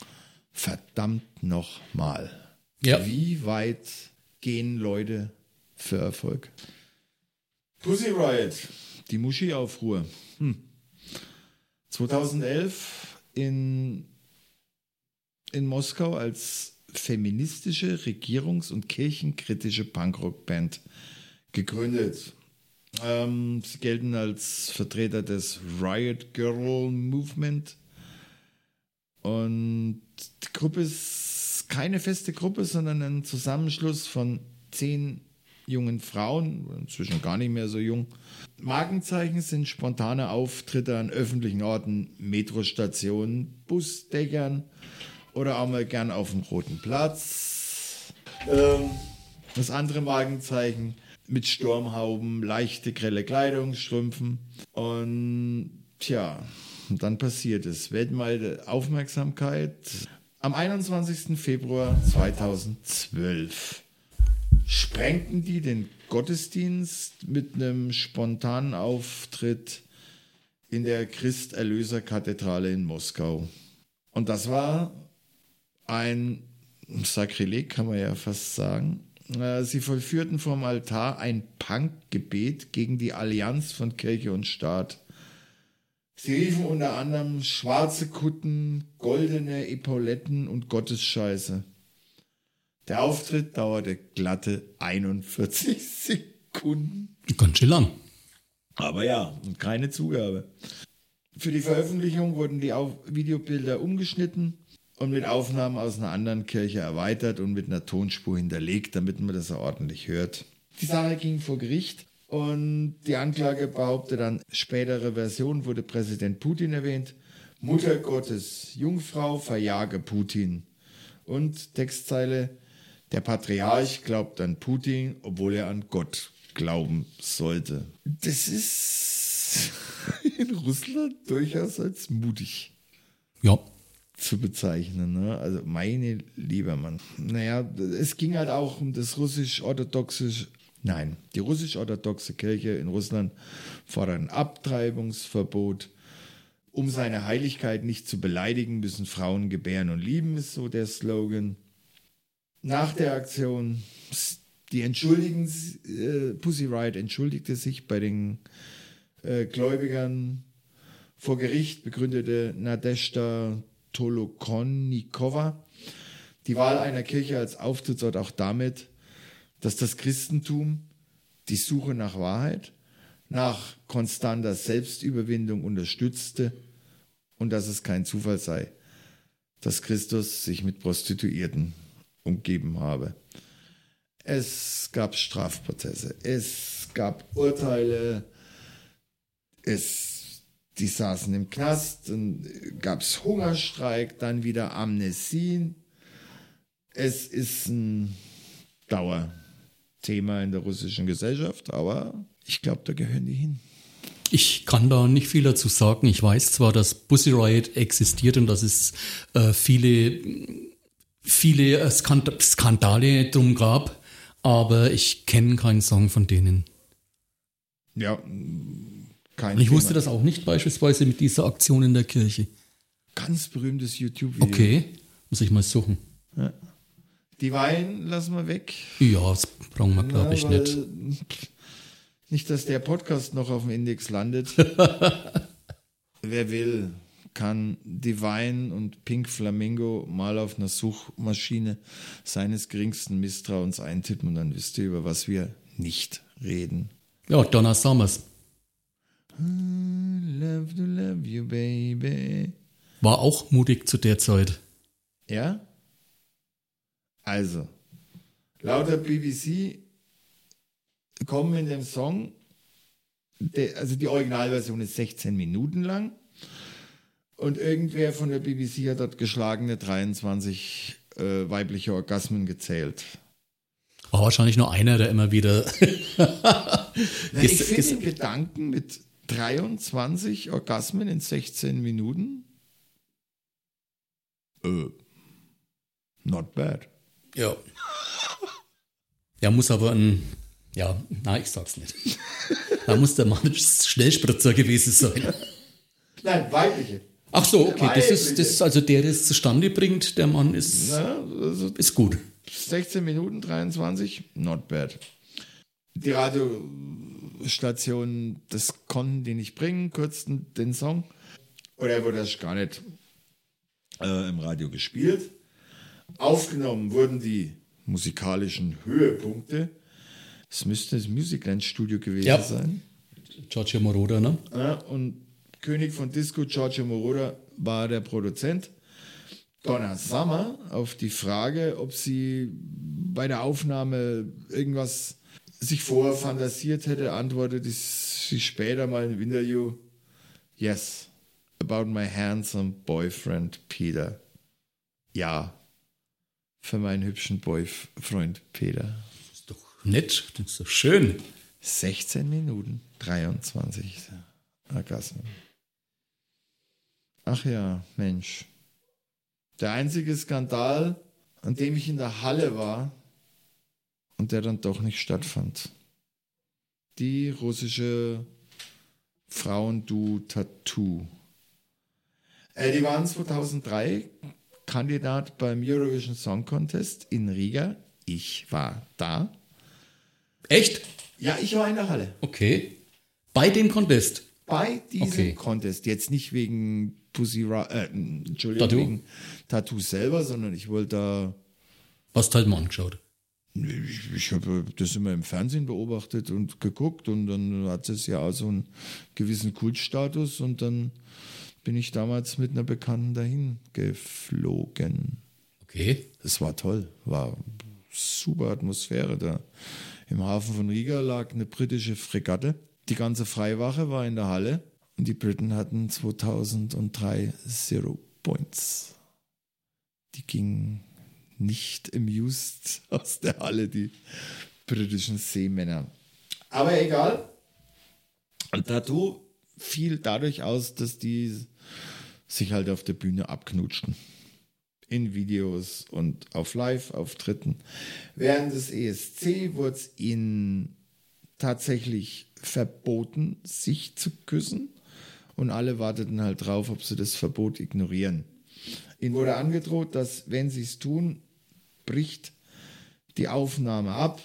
Verdammt nochmal. Ja. Wie weit gehen Leute für Erfolg? Pussy Riot, die Muschi-Aufruhr. Hm. 2011 in in Moskau als feministische, regierungs- und kirchenkritische Punkrock-Band gegründet. Ähm, sie gelten als Vertreter des Riot Girl Movement. Und die Gruppe ist keine feste Gruppe, sondern ein Zusammenschluss von zehn jungen Frauen, inzwischen gar nicht mehr so jung. Markenzeichen sind spontane Auftritte an öffentlichen Orten, Metrostationen, Busdeckern, oder auch mal gern auf dem Roten Platz. Ähm, das andere Markenzeichen mit Sturmhauben, leichte, grelle Kleidung, Strümpfen. Und tja, dann passiert es. Weltweite Aufmerksamkeit. Am 21. Februar 2012 sprengten die den Gottesdienst mit einem spontanen Auftritt in der Christ-Erlöser-Kathedrale in Moskau. Und das war ein Sakrileg, kann man ja fast sagen. Äh, Sie vollführten vom Altar ein Punkgebet gegen die Allianz von Kirche und Staat. Sie riefen unter anderem schwarze Kutten, goldene Epauletten und Gottesscheiße. Der Auftritt dauerte glatte 41 [LAUGHS] Sekunden. Ganz schön lang. Aber ja, und keine Zugabe. Für die Veröffentlichung wurden die Videobilder umgeschnitten und mit Aufnahmen aus einer anderen Kirche erweitert und mit einer Tonspur hinterlegt, damit man das auch ordentlich hört. Die Sache ging vor Gericht und die Anklage behauptet dann, spätere Version wurde Präsident Putin erwähnt, Mutter Gottes, Jungfrau, verjage Putin. Und Textzeile, der Patriarch glaubt an Putin, obwohl er an Gott glauben sollte. Das ist [LAUGHS] in Russland durchaus als mutig Ja. Zu bezeichnen. Ne? Also meine lieber Mann. Naja, es ging halt auch um das russisch-orthodoxe, nein, die russisch-orthodoxe Kirche in Russland fordert ein Abtreibungsverbot. Um seine Heiligkeit nicht zu beleidigen, müssen Frauen gebären und lieben, ist so der Slogan. Nach der Aktion, die entschuldigen, äh, Pussy Riot entschuldigte sich bei den äh, Gläubigern vor Gericht, begründete Nadeshda Tolokonnikova die Wahl einer Kirche als Auftrittsort auch damit, dass das Christentum die Suche nach Wahrheit, nach konstanter Selbstüberwindung unterstützte und dass es kein Zufall sei, dass Christus sich mit Prostituierten umgeben habe. Es gab Strafprozesse, es gab Urteile, es, die saßen im Knast, dann gab es Hungerstreik, dann wieder Amnesien. Es ist ein Dauerthema in der russischen Gesellschaft, aber ich glaube, da gehören die hin. Ich kann da nicht viel dazu sagen. Ich weiß zwar, dass Pussy Riot existiert und dass es äh, viele, viele äh, Skand Skandale drum gab, aber ich kenne keinen Song von denen. Ja, kein ich Thema. wusste das auch nicht beispielsweise mit dieser Aktion in der Kirche. Ganz berühmtes YouTube-Video. Okay, muss ich mal suchen. Die Wein lassen wir weg. Ja, das brauchen wir, glaube ich, Ja, nicht. [LAUGHS] Nicht, dass der Podcast noch auf dem Index landet. [LAUGHS] Wer will, kann Divine und Pink Flamingo mal auf einer Suchmaschine seines geringsten Misstrauens eintippen und dann wisst ihr, über was wir nicht reden. Ja, Donna Summers. Love to love you, baby. War auch mutig zu der Zeit. Ja? Also, lauter BBC kommen in dem Song, der, also die Originalversion ist 16 Minuten lang und irgendwer von der BBC hat dort geschlagene 23 äh, weibliche Orgasmen gezählt. War wahrscheinlich nur einer, der immer wieder. [LAUGHS] Na, [LAUGHS] ich finde den Gedanken mit 23 Orgasmen in 16 Minuten äh, not bad. ja. Ja, muss aber ein. Ja, na, ich sag's nicht. Da muss der Mann Schnellspritzer gewesen sein. Nein, weibliche. Ach so, okay. Das ist, das ist also der, der es zustande bringt, der Mann ist, Ja, also ist gut. 16 Minuten 23, not bad. Die Radiostationen, das konnten die nicht bringen, kürzten den Song. Oder er wurde erst gar nicht äh, im Radio gespielt. Aufgenommen wurden die musikalischen Höhepunkte. Es müsste das Musicland Studio gewesen Ja. sein. Giorgio Moroder, ne? Ja, und König von Disco, Giorgio Moroder, war der Produzent. Donna Summer auf die Frage, ob sie bei der Aufnahme irgendwas sich vorher fantasiert hätte, antwortete sie später mal im Interview, yes, about my handsome boyfriend Peter. Ja, für meinen hübschen Boyfreund Peter. Ist doch nett, das ist doch schön. 16 Minuten 23 Orgasmen. Ach ja, Mensch. Der einzige Skandal, an dem ich in der Halle war und der dann doch nicht stattfand. Die russische Frauendu-Tattoo. Äh, die waren 2003 Kandidat beim Eurovision Song Contest in Riga. Ich war da. Echt? Ja, ich war in der Halle. Okay. Bei dem Contest. bei diesem Okay. Contest, jetzt nicht wegen Pussy äh, Entschuldigung, Tattoo? wegen Tattoo selber, sondern ich wollte da, Hast halt mal angeschaut. Ich, ich habe das immer im Fernsehen beobachtet und geguckt und dann hat es ja auch so einen gewissen Kultstatus und dann bin ich damals mit einer Bekannten dahin geflogen. Okay. Es war toll, war super Atmosphäre da. Im Hafen von Riga lag eine britische Fregatte. Die ganze Freiwache war in der Halle und die Briten hatten 2003 Zero Points. Die gingen nicht amused [LAUGHS] aus der Halle, die britischen Seemänner. Aber egal. Tattoo fiel dadurch aus, dass die sich halt auf der Bühne abknutschten in Videos und auf Live-Auftritten. Während des ESC wurde es ihnen tatsächlich verboten, sich zu küssen. Und alle warteten halt drauf, ob sie das Verbot ignorieren. Ihnen wurde angedroht, dass, wenn sie es tun, bricht die Aufnahme ab.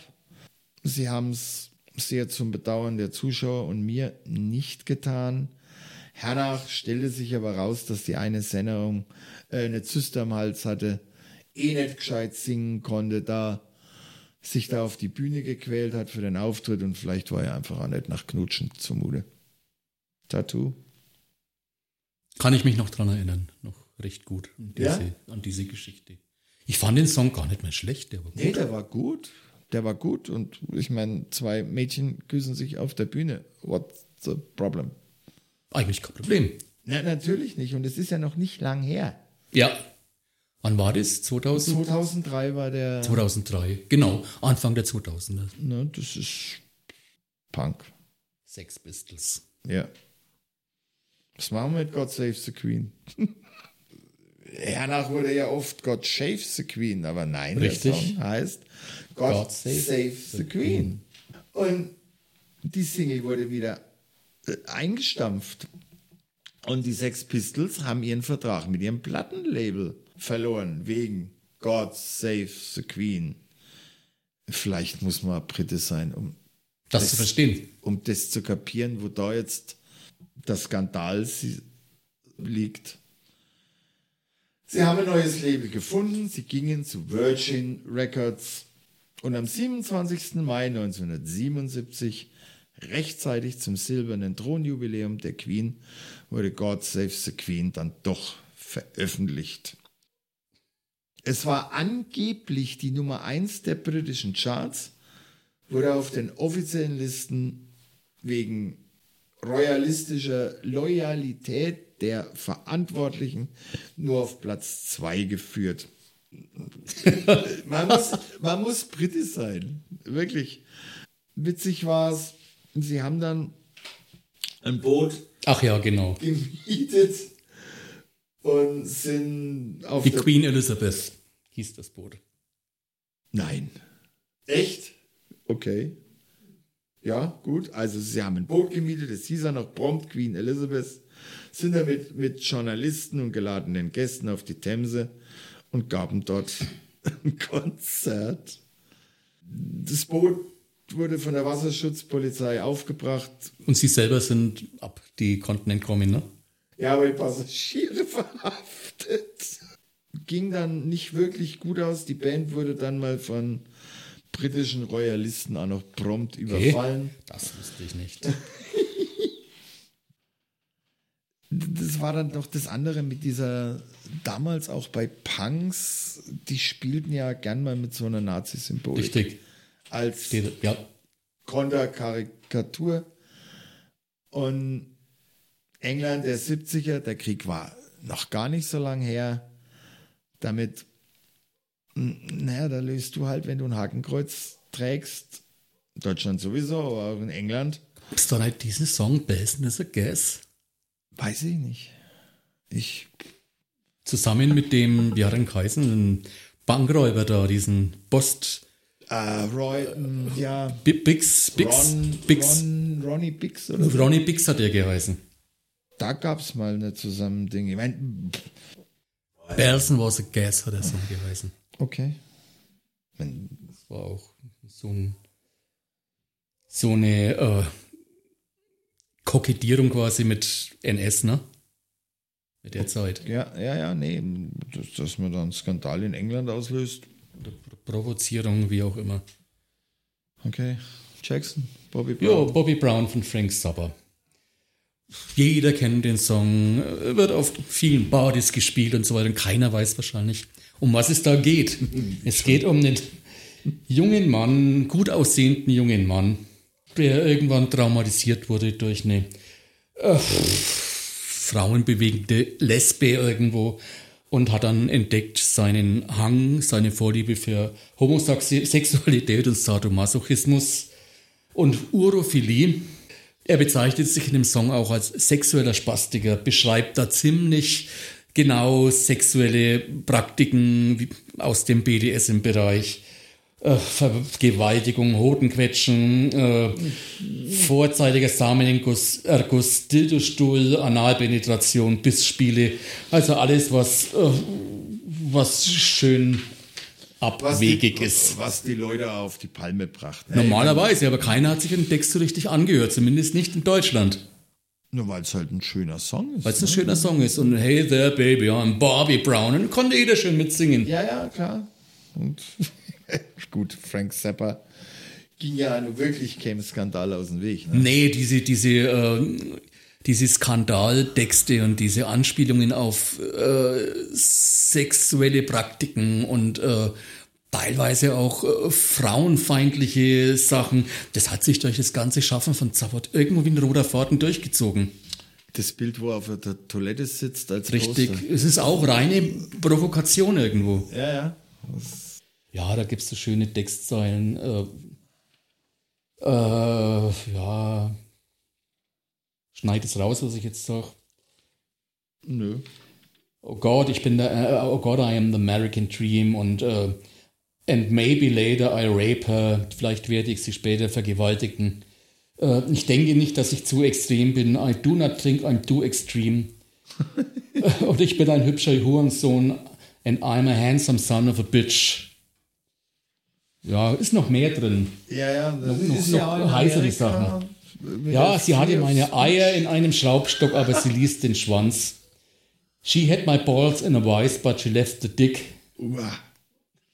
Sie haben es sehr zum Bedauern der Zuschauer und mir nicht getan. Hernach stellte sich aber raus, dass die eine Sennerin äh, eine Zyste am Hals hatte, eh nicht gescheit singen konnte, da sich da auf die Bühne gequält hat für den Auftritt und vielleicht war er einfach auch nicht nach Knutschen zumute. Tattoo? Kann ich mich noch dran erinnern. Noch recht gut an diese, Ja? an diese Geschichte. Ich fand den Song gar nicht mehr schlecht. Der war gut. Nee, der war gut. Der war gut und ich meine, zwei Mädchen küssen sich auf der Bühne. What's the problem? Eigentlich kein Problem. Na, natürlich nicht. Und es ist ja noch nicht lang her. Ja. Wann war das? 2000? 2003 war der. 2003. Genau. Anfang der 2000er. Ne, das ist Punk. Sex Pistols. Ja. Was machen wir mit God Save the Queen? [LAUGHS] Hernach wurde ja oft God Shave the Queen, aber nein, Richtig. der Song heißt God, God Save, Save the, Queen. Und die Single wurde wieder äh, eingestampft. Und die Sex Pistols haben ihren Vertrag mit ihrem Plattenlabel verloren, wegen God Save the Queen. Vielleicht muss man Brite sein, um das, das zu verstehen. Um das zu kapieren, wo da jetzt der Skandal liegt. Sie haben ein neues Label gefunden, sie gingen zu Virgin Records und am 27. Mai 1977, rechtzeitig zum silbernen Thronjubiläum der Queen, wurde God Save the Queen dann doch veröffentlicht. Es war angeblich die Nummer 1 der britischen Charts, wurde auf den offiziellen Listen wegen royalistischer Loyalität der Verantwortlichen nur auf Platz 2 geführt. [LAUGHS] man, muss, man muss britisch sein. Wirklich. Witzig war es, sie haben dann ein Boot Ach ja, genau. gemietet und sind auf Die Queen Elizabeth hieß das Boot. Nein. Echt? Okay. Ja, gut. Also sie haben ein Boot gemietet, es hieß ja noch prompt Queen Elizabeth, sind damit mit Journalisten und geladenen Gästen auf die Themse und gaben dort [LAUGHS] ein Konzert. Das Boot wurde von der Wasserschutzpolizei aufgebracht. Und sie selber sind ab, die konnten entkommen, ne? Ja, aber die Passagiere [LAUGHS] verhaftet. Ging dann nicht wirklich gut aus. Die Band wurde dann mal von britischen Royalisten auch noch prompt überfallen. Okay. Das wusste ich nicht. [LAUGHS] das war dann doch das andere mit dieser, damals auch bei Punks, die spielten ja gern mal mit so einer Nazi-Symbolik. Richtig. Als ja. Konterkarikatur. Und England der 70er, der Krieg war noch gar nicht so lang her. Damit naja, da löst du halt, wenn du ein Hakenkreuz trägst, Deutschland sowieso, aber auch in England. Ist doch nicht diesen Song Business a Guess? Weiß ich nicht. Ich. Zusammen mit dem, wie hat er geheißen, Bankräuber da, diesen Post. Uh, Roy, ja. Bix, Bix, Ron, Bix. Ron, Ronnie Bix oder so. Ronnie Bix hat er geheißen. Da gab es mal eine Zusammending. Ich meine. Belson was a Guess hat er so geheißen. Okay. Das war auch so, ein, so eine äh, Kokettierung quasi mit NS, ne? Mit der Zeit. Ja, ja, ja, nee. Dass, dass man dann einen Skandal in England auslöst. Oder Provozierung, wie auch immer. Okay. Jackson, Bobby Brown. Ja, Bobby Brown von Frank Zappa. Jeder kennt den Song, wird auf vielen Partys gespielt und so weiter. Und keiner weiß wahrscheinlich, um was es da geht. [LAUGHS] Es geht um einen jungen Mann, gut aussehenden jungen Mann, der irgendwann traumatisiert wurde durch eine äh, frauenbewegende Lesbe irgendwo und hat dann entdeckt seinen Hang, seine Vorliebe für Homosexualität und Sadomasochismus und Urophilie. Er bezeichnet sich in dem Song auch als sexueller Spastiker, beschreibt da ziemlich genau sexuelle Praktiken aus dem BDSM-Bereich. Äh, Vergewaltigung, Hodenquetschen, äh, vorzeitiger Samenerguss, Erguss, Dildostuhl, Analpenetration, Bissspiele, also alles, was, äh, was schön abwegig was die, ist. Was die Leute auf die Palme brachten. Normalerweise, aber keiner hat sich den Text so richtig angehört, zumindest nicht in Deutschland. Nur weil es halt ein schöner Song ist. Weil es ein ne? schöner Song ist. Und Hey there, baby, I'm Bobby Brown. Und konnte jeder schön mitsingen. Ja, ja, klar. Und [LAUGHS] gut, Frank Zappa ging ja nur wirklich keinem Skandal aus dem Weg. Ne? Nee, diese, diese, äh, diese Skandaltexte und diese Anspielungen auf äh, sexuelle Praktiken und äh, teilweise auch äh, frauenfeindliche Sachen. Das hat sich durch das ganze Schaffen von Zappert irgendwo wie ein roter Faden durchgezogen. Das Bild, wo er auf der Toilette sitzt als Richtig, Poster. es ist auch reine Provokation irgendwo. Ja, ja. Ja, da gibt es so schöne Textzeilen. Äh, äh, ja, schneid es raus, was ich jetzt sage. Nö. Oh Gott, ich bin der, uh, oh God, I am the American Dream und uh, And maybe later I rape her. Vielleicht werde ich sie später vergewaltigen. Äh, ich denke nicht, dass ich zu extrem bin. I do not think I'm too extreme. [LAUGHS] Und ich bin ein hübscher Hurensohn and I'm a handsome son of a bitch. Ja, ist noch mehr drin. Ja, ja, das noch, ist noch ja heißere Sachen. Ja, sie hatte meine Eier in einem Schraubstock, aber sie ließ den Schwanz. She had my balls in a vice, but she left the dick. Uah.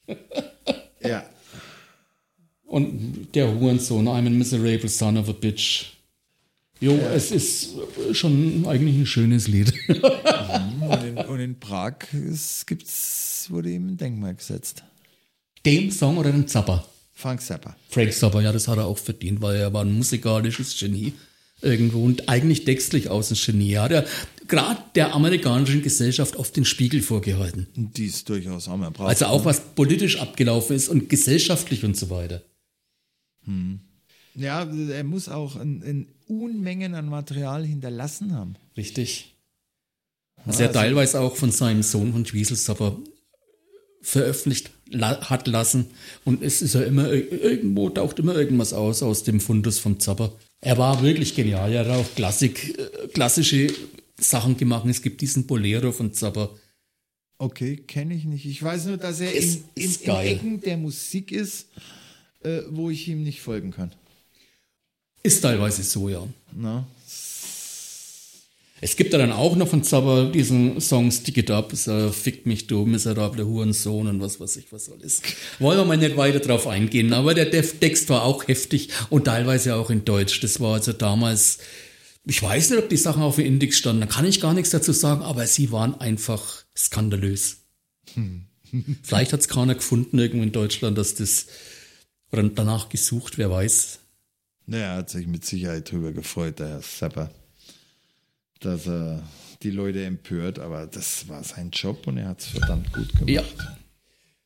[LAUGHS] Ja. Und der Hurensohn, I'm a miserable son of a bitch. Jo, es ist schon eigentlich ein schönes Lied. [LAUGHS] Und in, und in Prag gibt's, wurde ihm ein Denkmal gesetzt. Dem Song oder dem Zapper? Frank Zappa. Frank Zappa, ja, das hat er auch verdient, weil er war ein musikalisches Genie irgendwo und eigentlich textlich aus ein Genie. Ja gerade der amerikanischen Gesellschaft oft den Spiegel vorgehalten. Die ist durchaus auch mal braucht. Also auch was politisch abgelaufen ist und gesellschaftlich und so weiter. Ja, er muss auch in, in Unmengen an Material hinterlassen haben. Richtig. Was er also- teilweise auch von seinem Sohn von Schwieselsapper veröffentlicht la hat lassen. Und es ist ja immer, ir- irgendwo taucht immer irgendwas aus, aus dem Fundus vom Zapper. Er war wirklich genial. Er hat auch Klassik, äh, klassische Sachen gemacht. Es gibt diesen Bolero von Zapper. Okay, kenne ich nicht. Ich weiß nur, dass er Ist- in, in, in. Ecken der Musik ist, äh, wo ich ihm nicht folgen kann. Ist teilweise so, ja. Na? Es gibt ja dann auch noch von Zapper diesen Song Stick It Up, so, Fick mich du, miserable Hurensohn und was weiß ich, was alles. Wollen wir mal nicht weiter drauf eingehen, aber der Text war auch heftig und teilweise auch in Deutsch. Das war also damals, ich weiß nicht, ob die Sachen auf dem Index standen, da kann ich gar nichts dazu sagen, aber sie waren einfach skandalös. [LAUGHS] Vielleicht hat es keiner gefunden irgendwo in Deutschland, dass das, oder danach gesucht, wer weiß. Naja, er hat sich mit Sicherheit drüber gefreut, der Herr Zappa, dass er die Leute empört, aber das war sein Job und er hat es verdammt gut gemacht. Ja.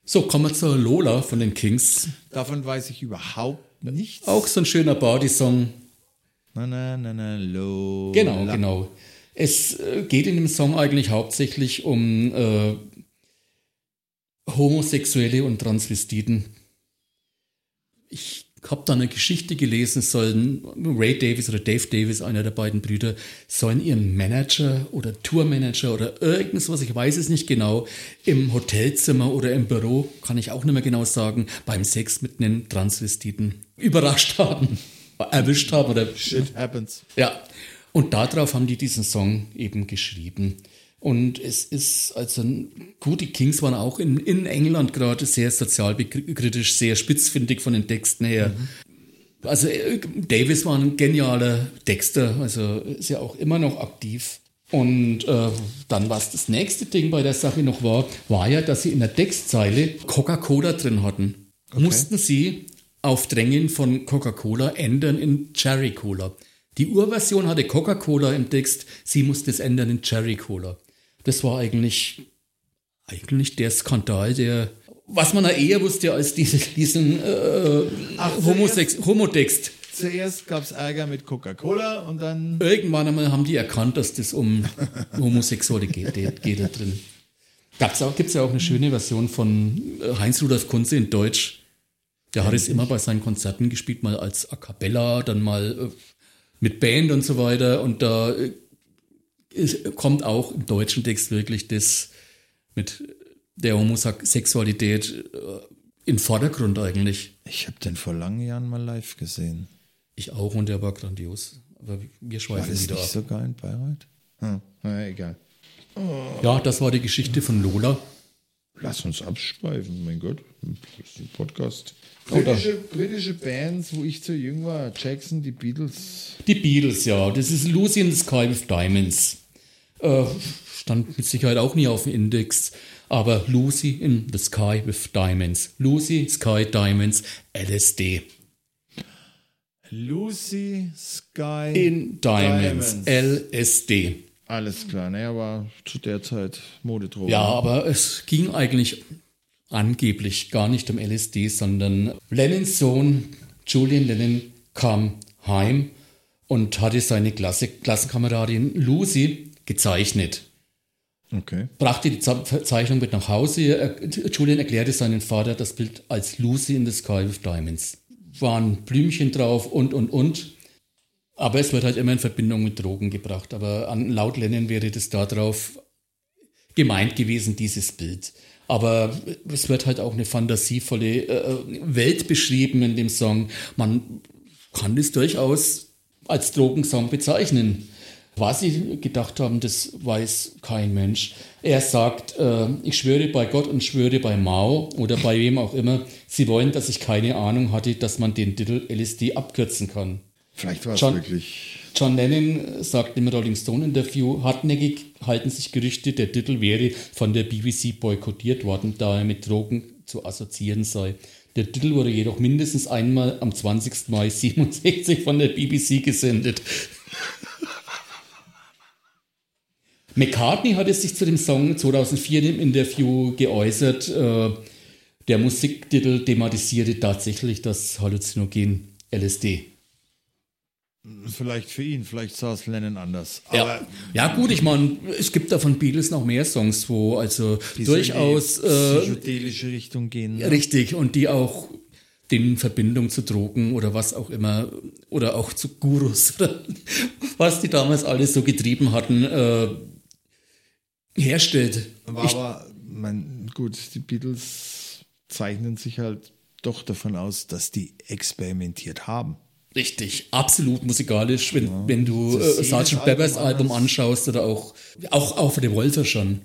So, kommen wir zur Lola von den Kings. Davon weiß ich überhaupt nichts. Auch so ein schöner Party-Song. Na, na, na, na, Lola. Genau, genau. Es äh, geht in dem Song eigentlich hauptsächlich um äh, Homosexuelle und Transvestiten. Ich habe da eine Geschichte gelesen, sollen Ray Davis oder Dave Davis, einer der beiden Brüder, sollen ihren Manager oder Tourmanager oder irgendwas, ich weiß es nicht genau, im Hotelzimmer oder im Büro, kann ich auch nicht mehr genau sagen, beim Sex mit einem Transvestiten überrascht haben, erwischt haben oder Shit happens. ja, und darauf haben die diesen Song eben geschrieben. Und es ist, also gut, die Kings waren auch in, in England gerade sehr sozialkritisch, sehr spitzfindig von den Texten her. Also äh, Davis war ein genialer Texter, also ist ja auch immer noch aktiv. Und äh, dann, was das nächste Ding bei der Sache noch war, war ja, dass sie in der Textzeile Coca-Cola drin hatten. Mussten sie auf Drängen von Coca-Cola ändern in Cherry Cola. Die Urversion hatte Coca-Cola im Text, sie musste es ändern in Cherry Cola. Das war eigentlich, eigentlich der Skandal, der, was man ja eher wusste als diese, diesen äh, Ach, Homosex Homotext. Zuerst gab es Ärger mit Coca-Cola und dann. Irgendwann einmal haben die erkannt, dass das um Homosexualität geht, geht da drin. Auch, gibt's ja auch eine schöne Version von äh, Heinz-Rudolf Kunze in Deutsch. Der hat es immer bei seinen Konzerten gespielt, mal als A Cappella, dann mal äh, mit Band und so weiter. Und da äh, kommt auch im deutschen Text wirklich das mit der Homosexualität äh, in Vordergrund eigentlich. Ich habe den vor langen Jahren mal live gesehen. Ich auch und der war grandios. Aber wir War schweifen das wieder nicht ab. sogar in Bayreuth? Hm, na, egal. Ja, das war die Geschichte von Lola. Lass uns abschweifen, mein Gott. Das ist ein Podcast. Britische, britische Bands, wo ich zu jung war. Jackson, die Beatles. Die Beatles, ja. Das ist Lucy in the Sky with Diamonds. Äh, stand mit Sicherheit auch nie auf dem Index. Aber Lucy in the Sky with Diamonds. Lucy, Sky, Diamonds, LSD. Lucy, Sky. In Diamonds, Diamonds. LSD. Alles klar, naja, war zu der Zeit Modedroge. Ja, aber es ging eigentlich angeblich gar nicht um LSD, sondern Lennons Sohn Julian Lennon kam heim und hatte seine Klasse Klassenkameradin Lucy gezeichnet. Okay. brachte die Ze- Zeichnung mit nach Hause. Julian erklärte seinen Vater das Bild als Lucy in the Sky with Diamonds. Waren Blümchen drauf und, und, und. Aber es wird halt immer in Verbindung mit Drogen gebracht. Aber an, laut Lennon wäre das darauf gemeint gewesen, dieses Bild. Aber es wird halt auch eine fantasievolle äh, Welt beschrieben in dem Song. Man kann das durchaus als Drogensong bezeichnen. Was sie gedacht haben, das weiß kein Mensch. Er sagt, äh, ich schwöre bei Gott und schwöre bei Mao oder bei wem auch immer, sie wollen, dass ich keine Ahnung hatte, dass man den Titel LSD abkürzen kann. Vielleicht war es wirklich. John Lennon sagt im Rolling Stone Interview, hartnäckig halten sich Gerüchte, der Titel wäre von der BBC boykottiert worden, da er mit Drogen zu assoziieren sei. Der Titel wurde jedoch mindestens einmal am 20. Mai 67 von der BBC gesendet. [LAUGHS] McCartney hat es sich zu dem Song 2004 im Interview geäußert. Äh, der Musiktitel thematisierte tatsächlich das Halluzinogen LSD. Vielleicht für ihn, vielleicht sah es Lennon anders. Ja, ja gut, ich meine, es gibt da von Beatles noch mehr Songs, wo also durchaus in die psychedelische äh, Richtung gehen. Ne? Richtig, und die auch in Verbindung zu Drogen oder was auch immer, oder auch zu Gurus, [LAUGHS] was die damals alles so getrieben hatten, äh, herstellt. Aber, ich, aber mein, gut, die Beatles zeichnen sich halt doch davon aus, dass die experimentiert haben. Richtig, absolut musikalisch, wenn, ja. wenn du äh, Sgt. Peppers Album anschaust oder auch, auch auf Revolver schon.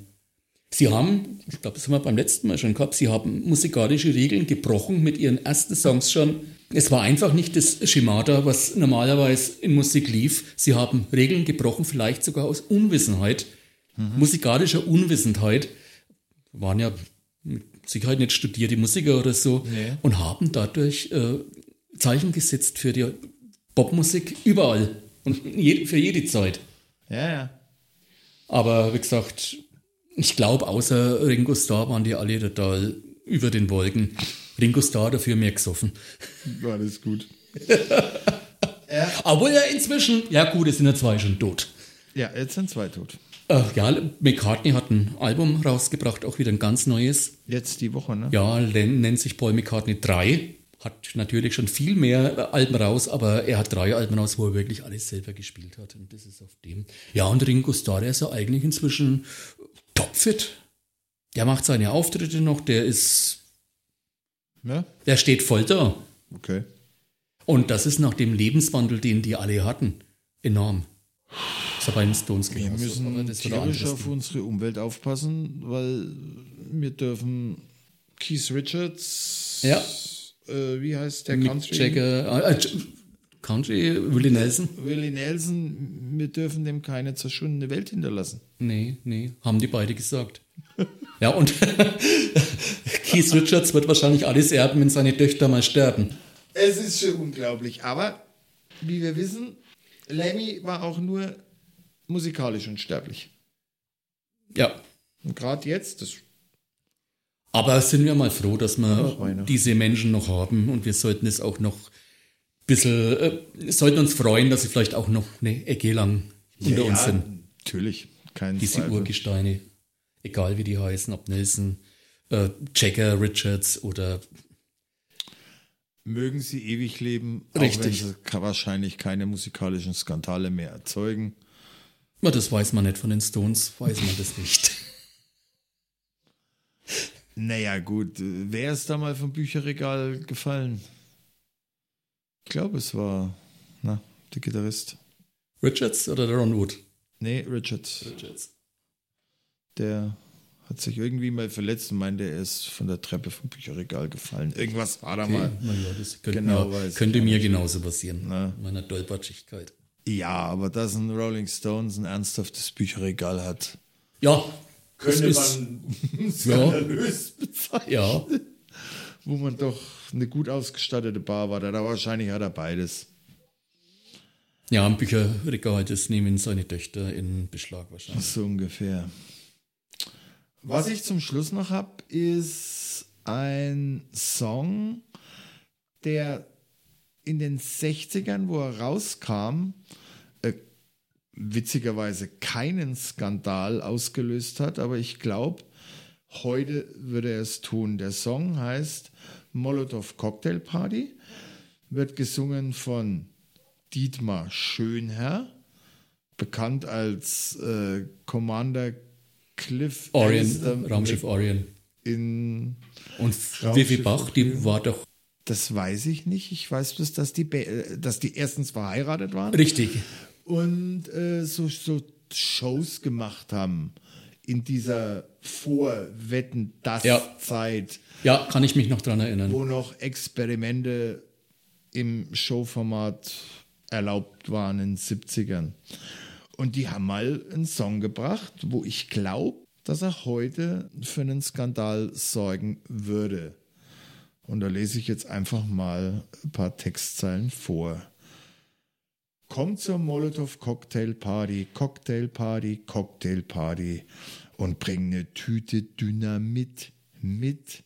Sie haben, ich glaube, das haben wir beim letzten Mal schon gehabt, sie haben musikalische Regeln gebrochen mit ihren ersten Songs schon. Es war einfach nicht das Schemata, was normalerweise in Musik lief. Sie haben Regeln gebrochen, vielleicht sogar aus Unwissenheit, mhm. musikalischer Unwissenheit. Waren ja mit Sicherheit nicht studierte Musiker oder so nee. und haben dadurch äh, Zeichen gesetzt für die Popmusik überall und für jede Zeit. Ja, ja. Aber wie gesagt, ich glaube, außer Ringo Starr waren die alle total über den Wolken. Ringo Starr dafür mehr gesoffen. War alles gut. [LAUGHS] ja. Obwohl ja inzwischen, ja gut, es sind ja zwei schon tot. Ja, jetzt sind zwei tot. Äh, ja, McCartney hat ein Album rausgebracht, auch wieder ein ganz neues. Jetzt die Woche, ne? Ja, nennt sich Paul McCartney 3 hat natürlich schon viel mehr Alben raus, aber er hat drei Alben raus, wo er wirklich alles selber gespielt hat. Und das ist auf dem. Ja, und Ringo Starr, der ist ja eigentlich inzwischen topfit. Der macht seine Auftritte noch, der ist. Ja? Der steht voll da. Okay. Und das ist nach dem Lebenswandel, den die alle hatten, enorm. Das ist bei den Stones Wir müssen tierisch auf unsere Umwelt aufpassen, weil wir dürfen Keith Richards ja äh, wie heißt der Mick Country? Jagger, äh, Country, Willie Nelson. Willie Nelson, wir dürfen dem keine zerschundene Welt hinterlassen. Nee, nee, haben die beide gesagt. ja, und [LAUGHS] Keith Richards wird wahrscheinlich alles erben, wenn seine Töchter mal sterben. Es ist schon unglaublich, aber wie wir wissen, Lemmy war auch nur musikalisch unsterblich. Ja. Und gerade jetzt, das aber sind wir mal froh, dass wir diese Menschen noch haben und wir sollten es auch noch ein bisschen, äh, sollten uns freuen, dass sie vielleicht auch noch eine Ecke lang unter ja, uns sind. Natürlich, kein Diese Zweifel. Urgesteine, egal wie die heißen, ob Nelson, äh, Jagger, Richards oder Mögen sie ewig leben, Richtig. auch wenn sie wahrscheinlich keine musikalischen Skandale mehr erzeugen. Na, das weiß man nicht von den Stones, weiß man das nicht. Naja, gut. Wer ist da mal vom Bücherregal gefallen? Ich glaube, es war na, der Gitarrist. Richards oder der Ron Wood? Nee, Richards. Richards. Der hat sich irgendwie mal verletzt und meinte, er ist von der Treppe vom Bücherregal gefallen. Irgendwas war da okay. mal. Naja, das könnte, genau, mir, könnte mir genauso passieren. Na. Meiner Dolpatschigkeit. Ja, aber dass ein Rolling Stones ein ernsthaftes Bücherregal hat. Ja, könnte man skandalös [LAUGHS] [LAUGHS] ja. bezeichnen. Ja. Wo man doch eine gut ausgestattete Bar war. Da wahrscheinlich hat er beides. Ja, ein Bücherregal, das nehmen seine Töchter in Beschlag wahrscheinlich. So ungefähr. Was ich zum Schluss noch habe, ist ein Song, der in den 60ern, wo er rauskam, witzigerweise keinen Skandal ausgelöst hat, aber ich glaube, heute würde er es tun. Der Song heißt Molotov Cocktail Party, wird gesungen von Dietmar Schönherr, bekannt als äh, Commander Cliff Orion, Alistair Raumschiff Orion. in Und Vivi Bach, die war doch das weiß ich nicht. Ich weiß bloß, dass die, äh, dass die erstens verheiratet waren richtig. Und äh, so, so Shows gemacht haben in dieser Vorwetten das Ja. Zeit, Ja, kann ich mich noch dran erinnern. wo noch Experimente im Showformat erlaubt waren in den 70ern. Und die haben mal einen Song gebracht, wo ich glaube, dass er heute für einen Skandal sorgen würde. Und da lese ich jetzt einfach mal ein paar Textzeilen vor. Komm zur Molotow Cocktail Party, Cocktail Party, Cocktail Party und bring eine Tüte Dynamit mit.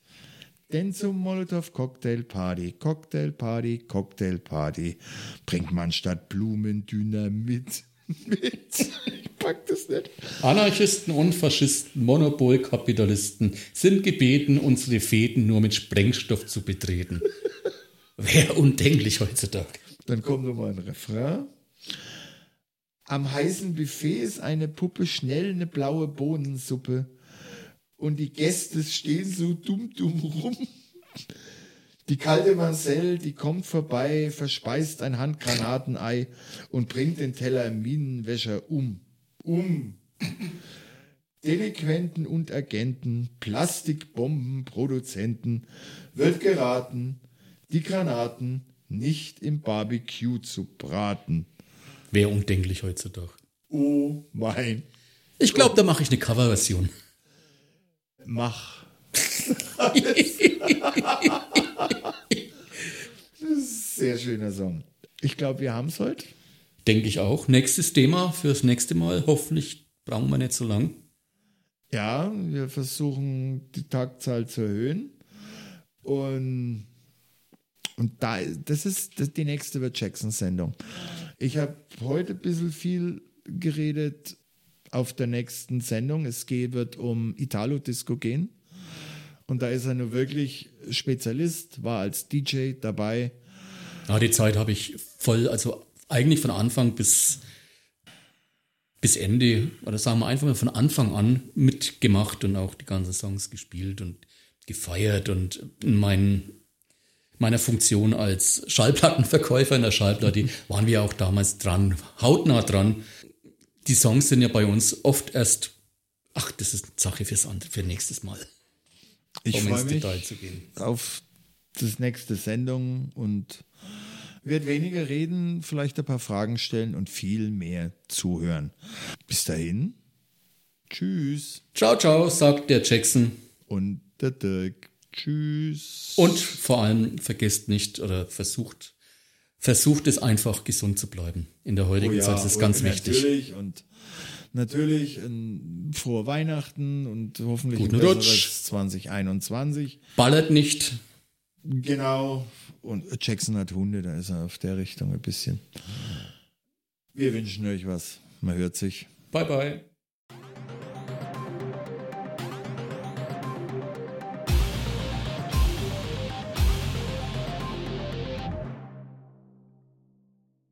Denn zum Molotow Cocktail Party, Cocktail Party, Cocktail Party bringt man statt Blumen Dynamit [LAUGHS] mit. Ich pack das nicht. Anarchisten und Faschisten, Monopolkapitalisten sind gebeten, unsere Fäden nur mit Sprengstoff zu betreten. [LAUGHS] Wäre undenklich heutzutage. Dann kommt nochmal ein Refrain. Am heißen Buffet ist eine Puppe schnell eine blaue Bohnensuppe. Und die Gäste stehen so dumm dumm rum. Die kalte Marcel, die kommt vorbei, verspeist ein Handgranatenei und bringt den Teller Minenwäscher um. Um. Delinquenten und Agenten, Plastikbombenproduzenten wird geraten, die Granaten nicht im Barbecue zu braten. Wäre undenklich heutzutage. Oh mein, Ich glaube, da mache ich eine Coverversion. mach. [LAUGHS] Sehr schöner Song. Ich glaube, wir haben es heute. Denke ich auch. Nächstes Thema fürs nächste Mal. Hoffentlich brauchen wir nicht so lang. Ja, wir versuchen die Taktzahl zu erhöhen. Und, und da, das ist das, die nächste wird Jackson-Sendung. Ich habe heute ein bisschen viel geredet auf der nächsten Sendung. Es wird um Italo-Disco gehen. Und da ist er nur wirklich Spezialist, war als DJ dabei. Ja, die Zeit habe ich voll, also eigentlich von Anfang bis, bis Ende, oder sagen wir einfach mal von Anfang an mitgemacht und auch die ganzen Songs gespielt und gefeiert und in meinen, meiner Funktion als Schallplattenverkäufer in der Schallplatte [LAUGHS] waren wir auch damals dran, hautnah dran. Die Songs sind ja bei uns oft erst, ach, das ist eine Sache fürs andere, für nächstes Mal, Ich um freue mich Detail zu gehen. auf das nächste Sendung und werde weniger reden, vielleicht ein paar Fragen stellen und viel mehr zuhören. Bis dahin, tschüss Ciao, ciao, sagt der Jackson. und der Dirk. Tschüss. Und vor allem vergesst nicht oder versucht, versucht es einfach gesund zu bleiben. In der heutigen Zeit ist es ganz wichtig. Natürlich und natürlich ein frohe Weihnachten und hoffentlich Guten Rutsch. 2021. Ballert nicht. Genau. Und Jackson hat Hunde, da ist er auf der Richtung ein bisschen. Wir wünschen euch was. Man hört sich. Bye bye.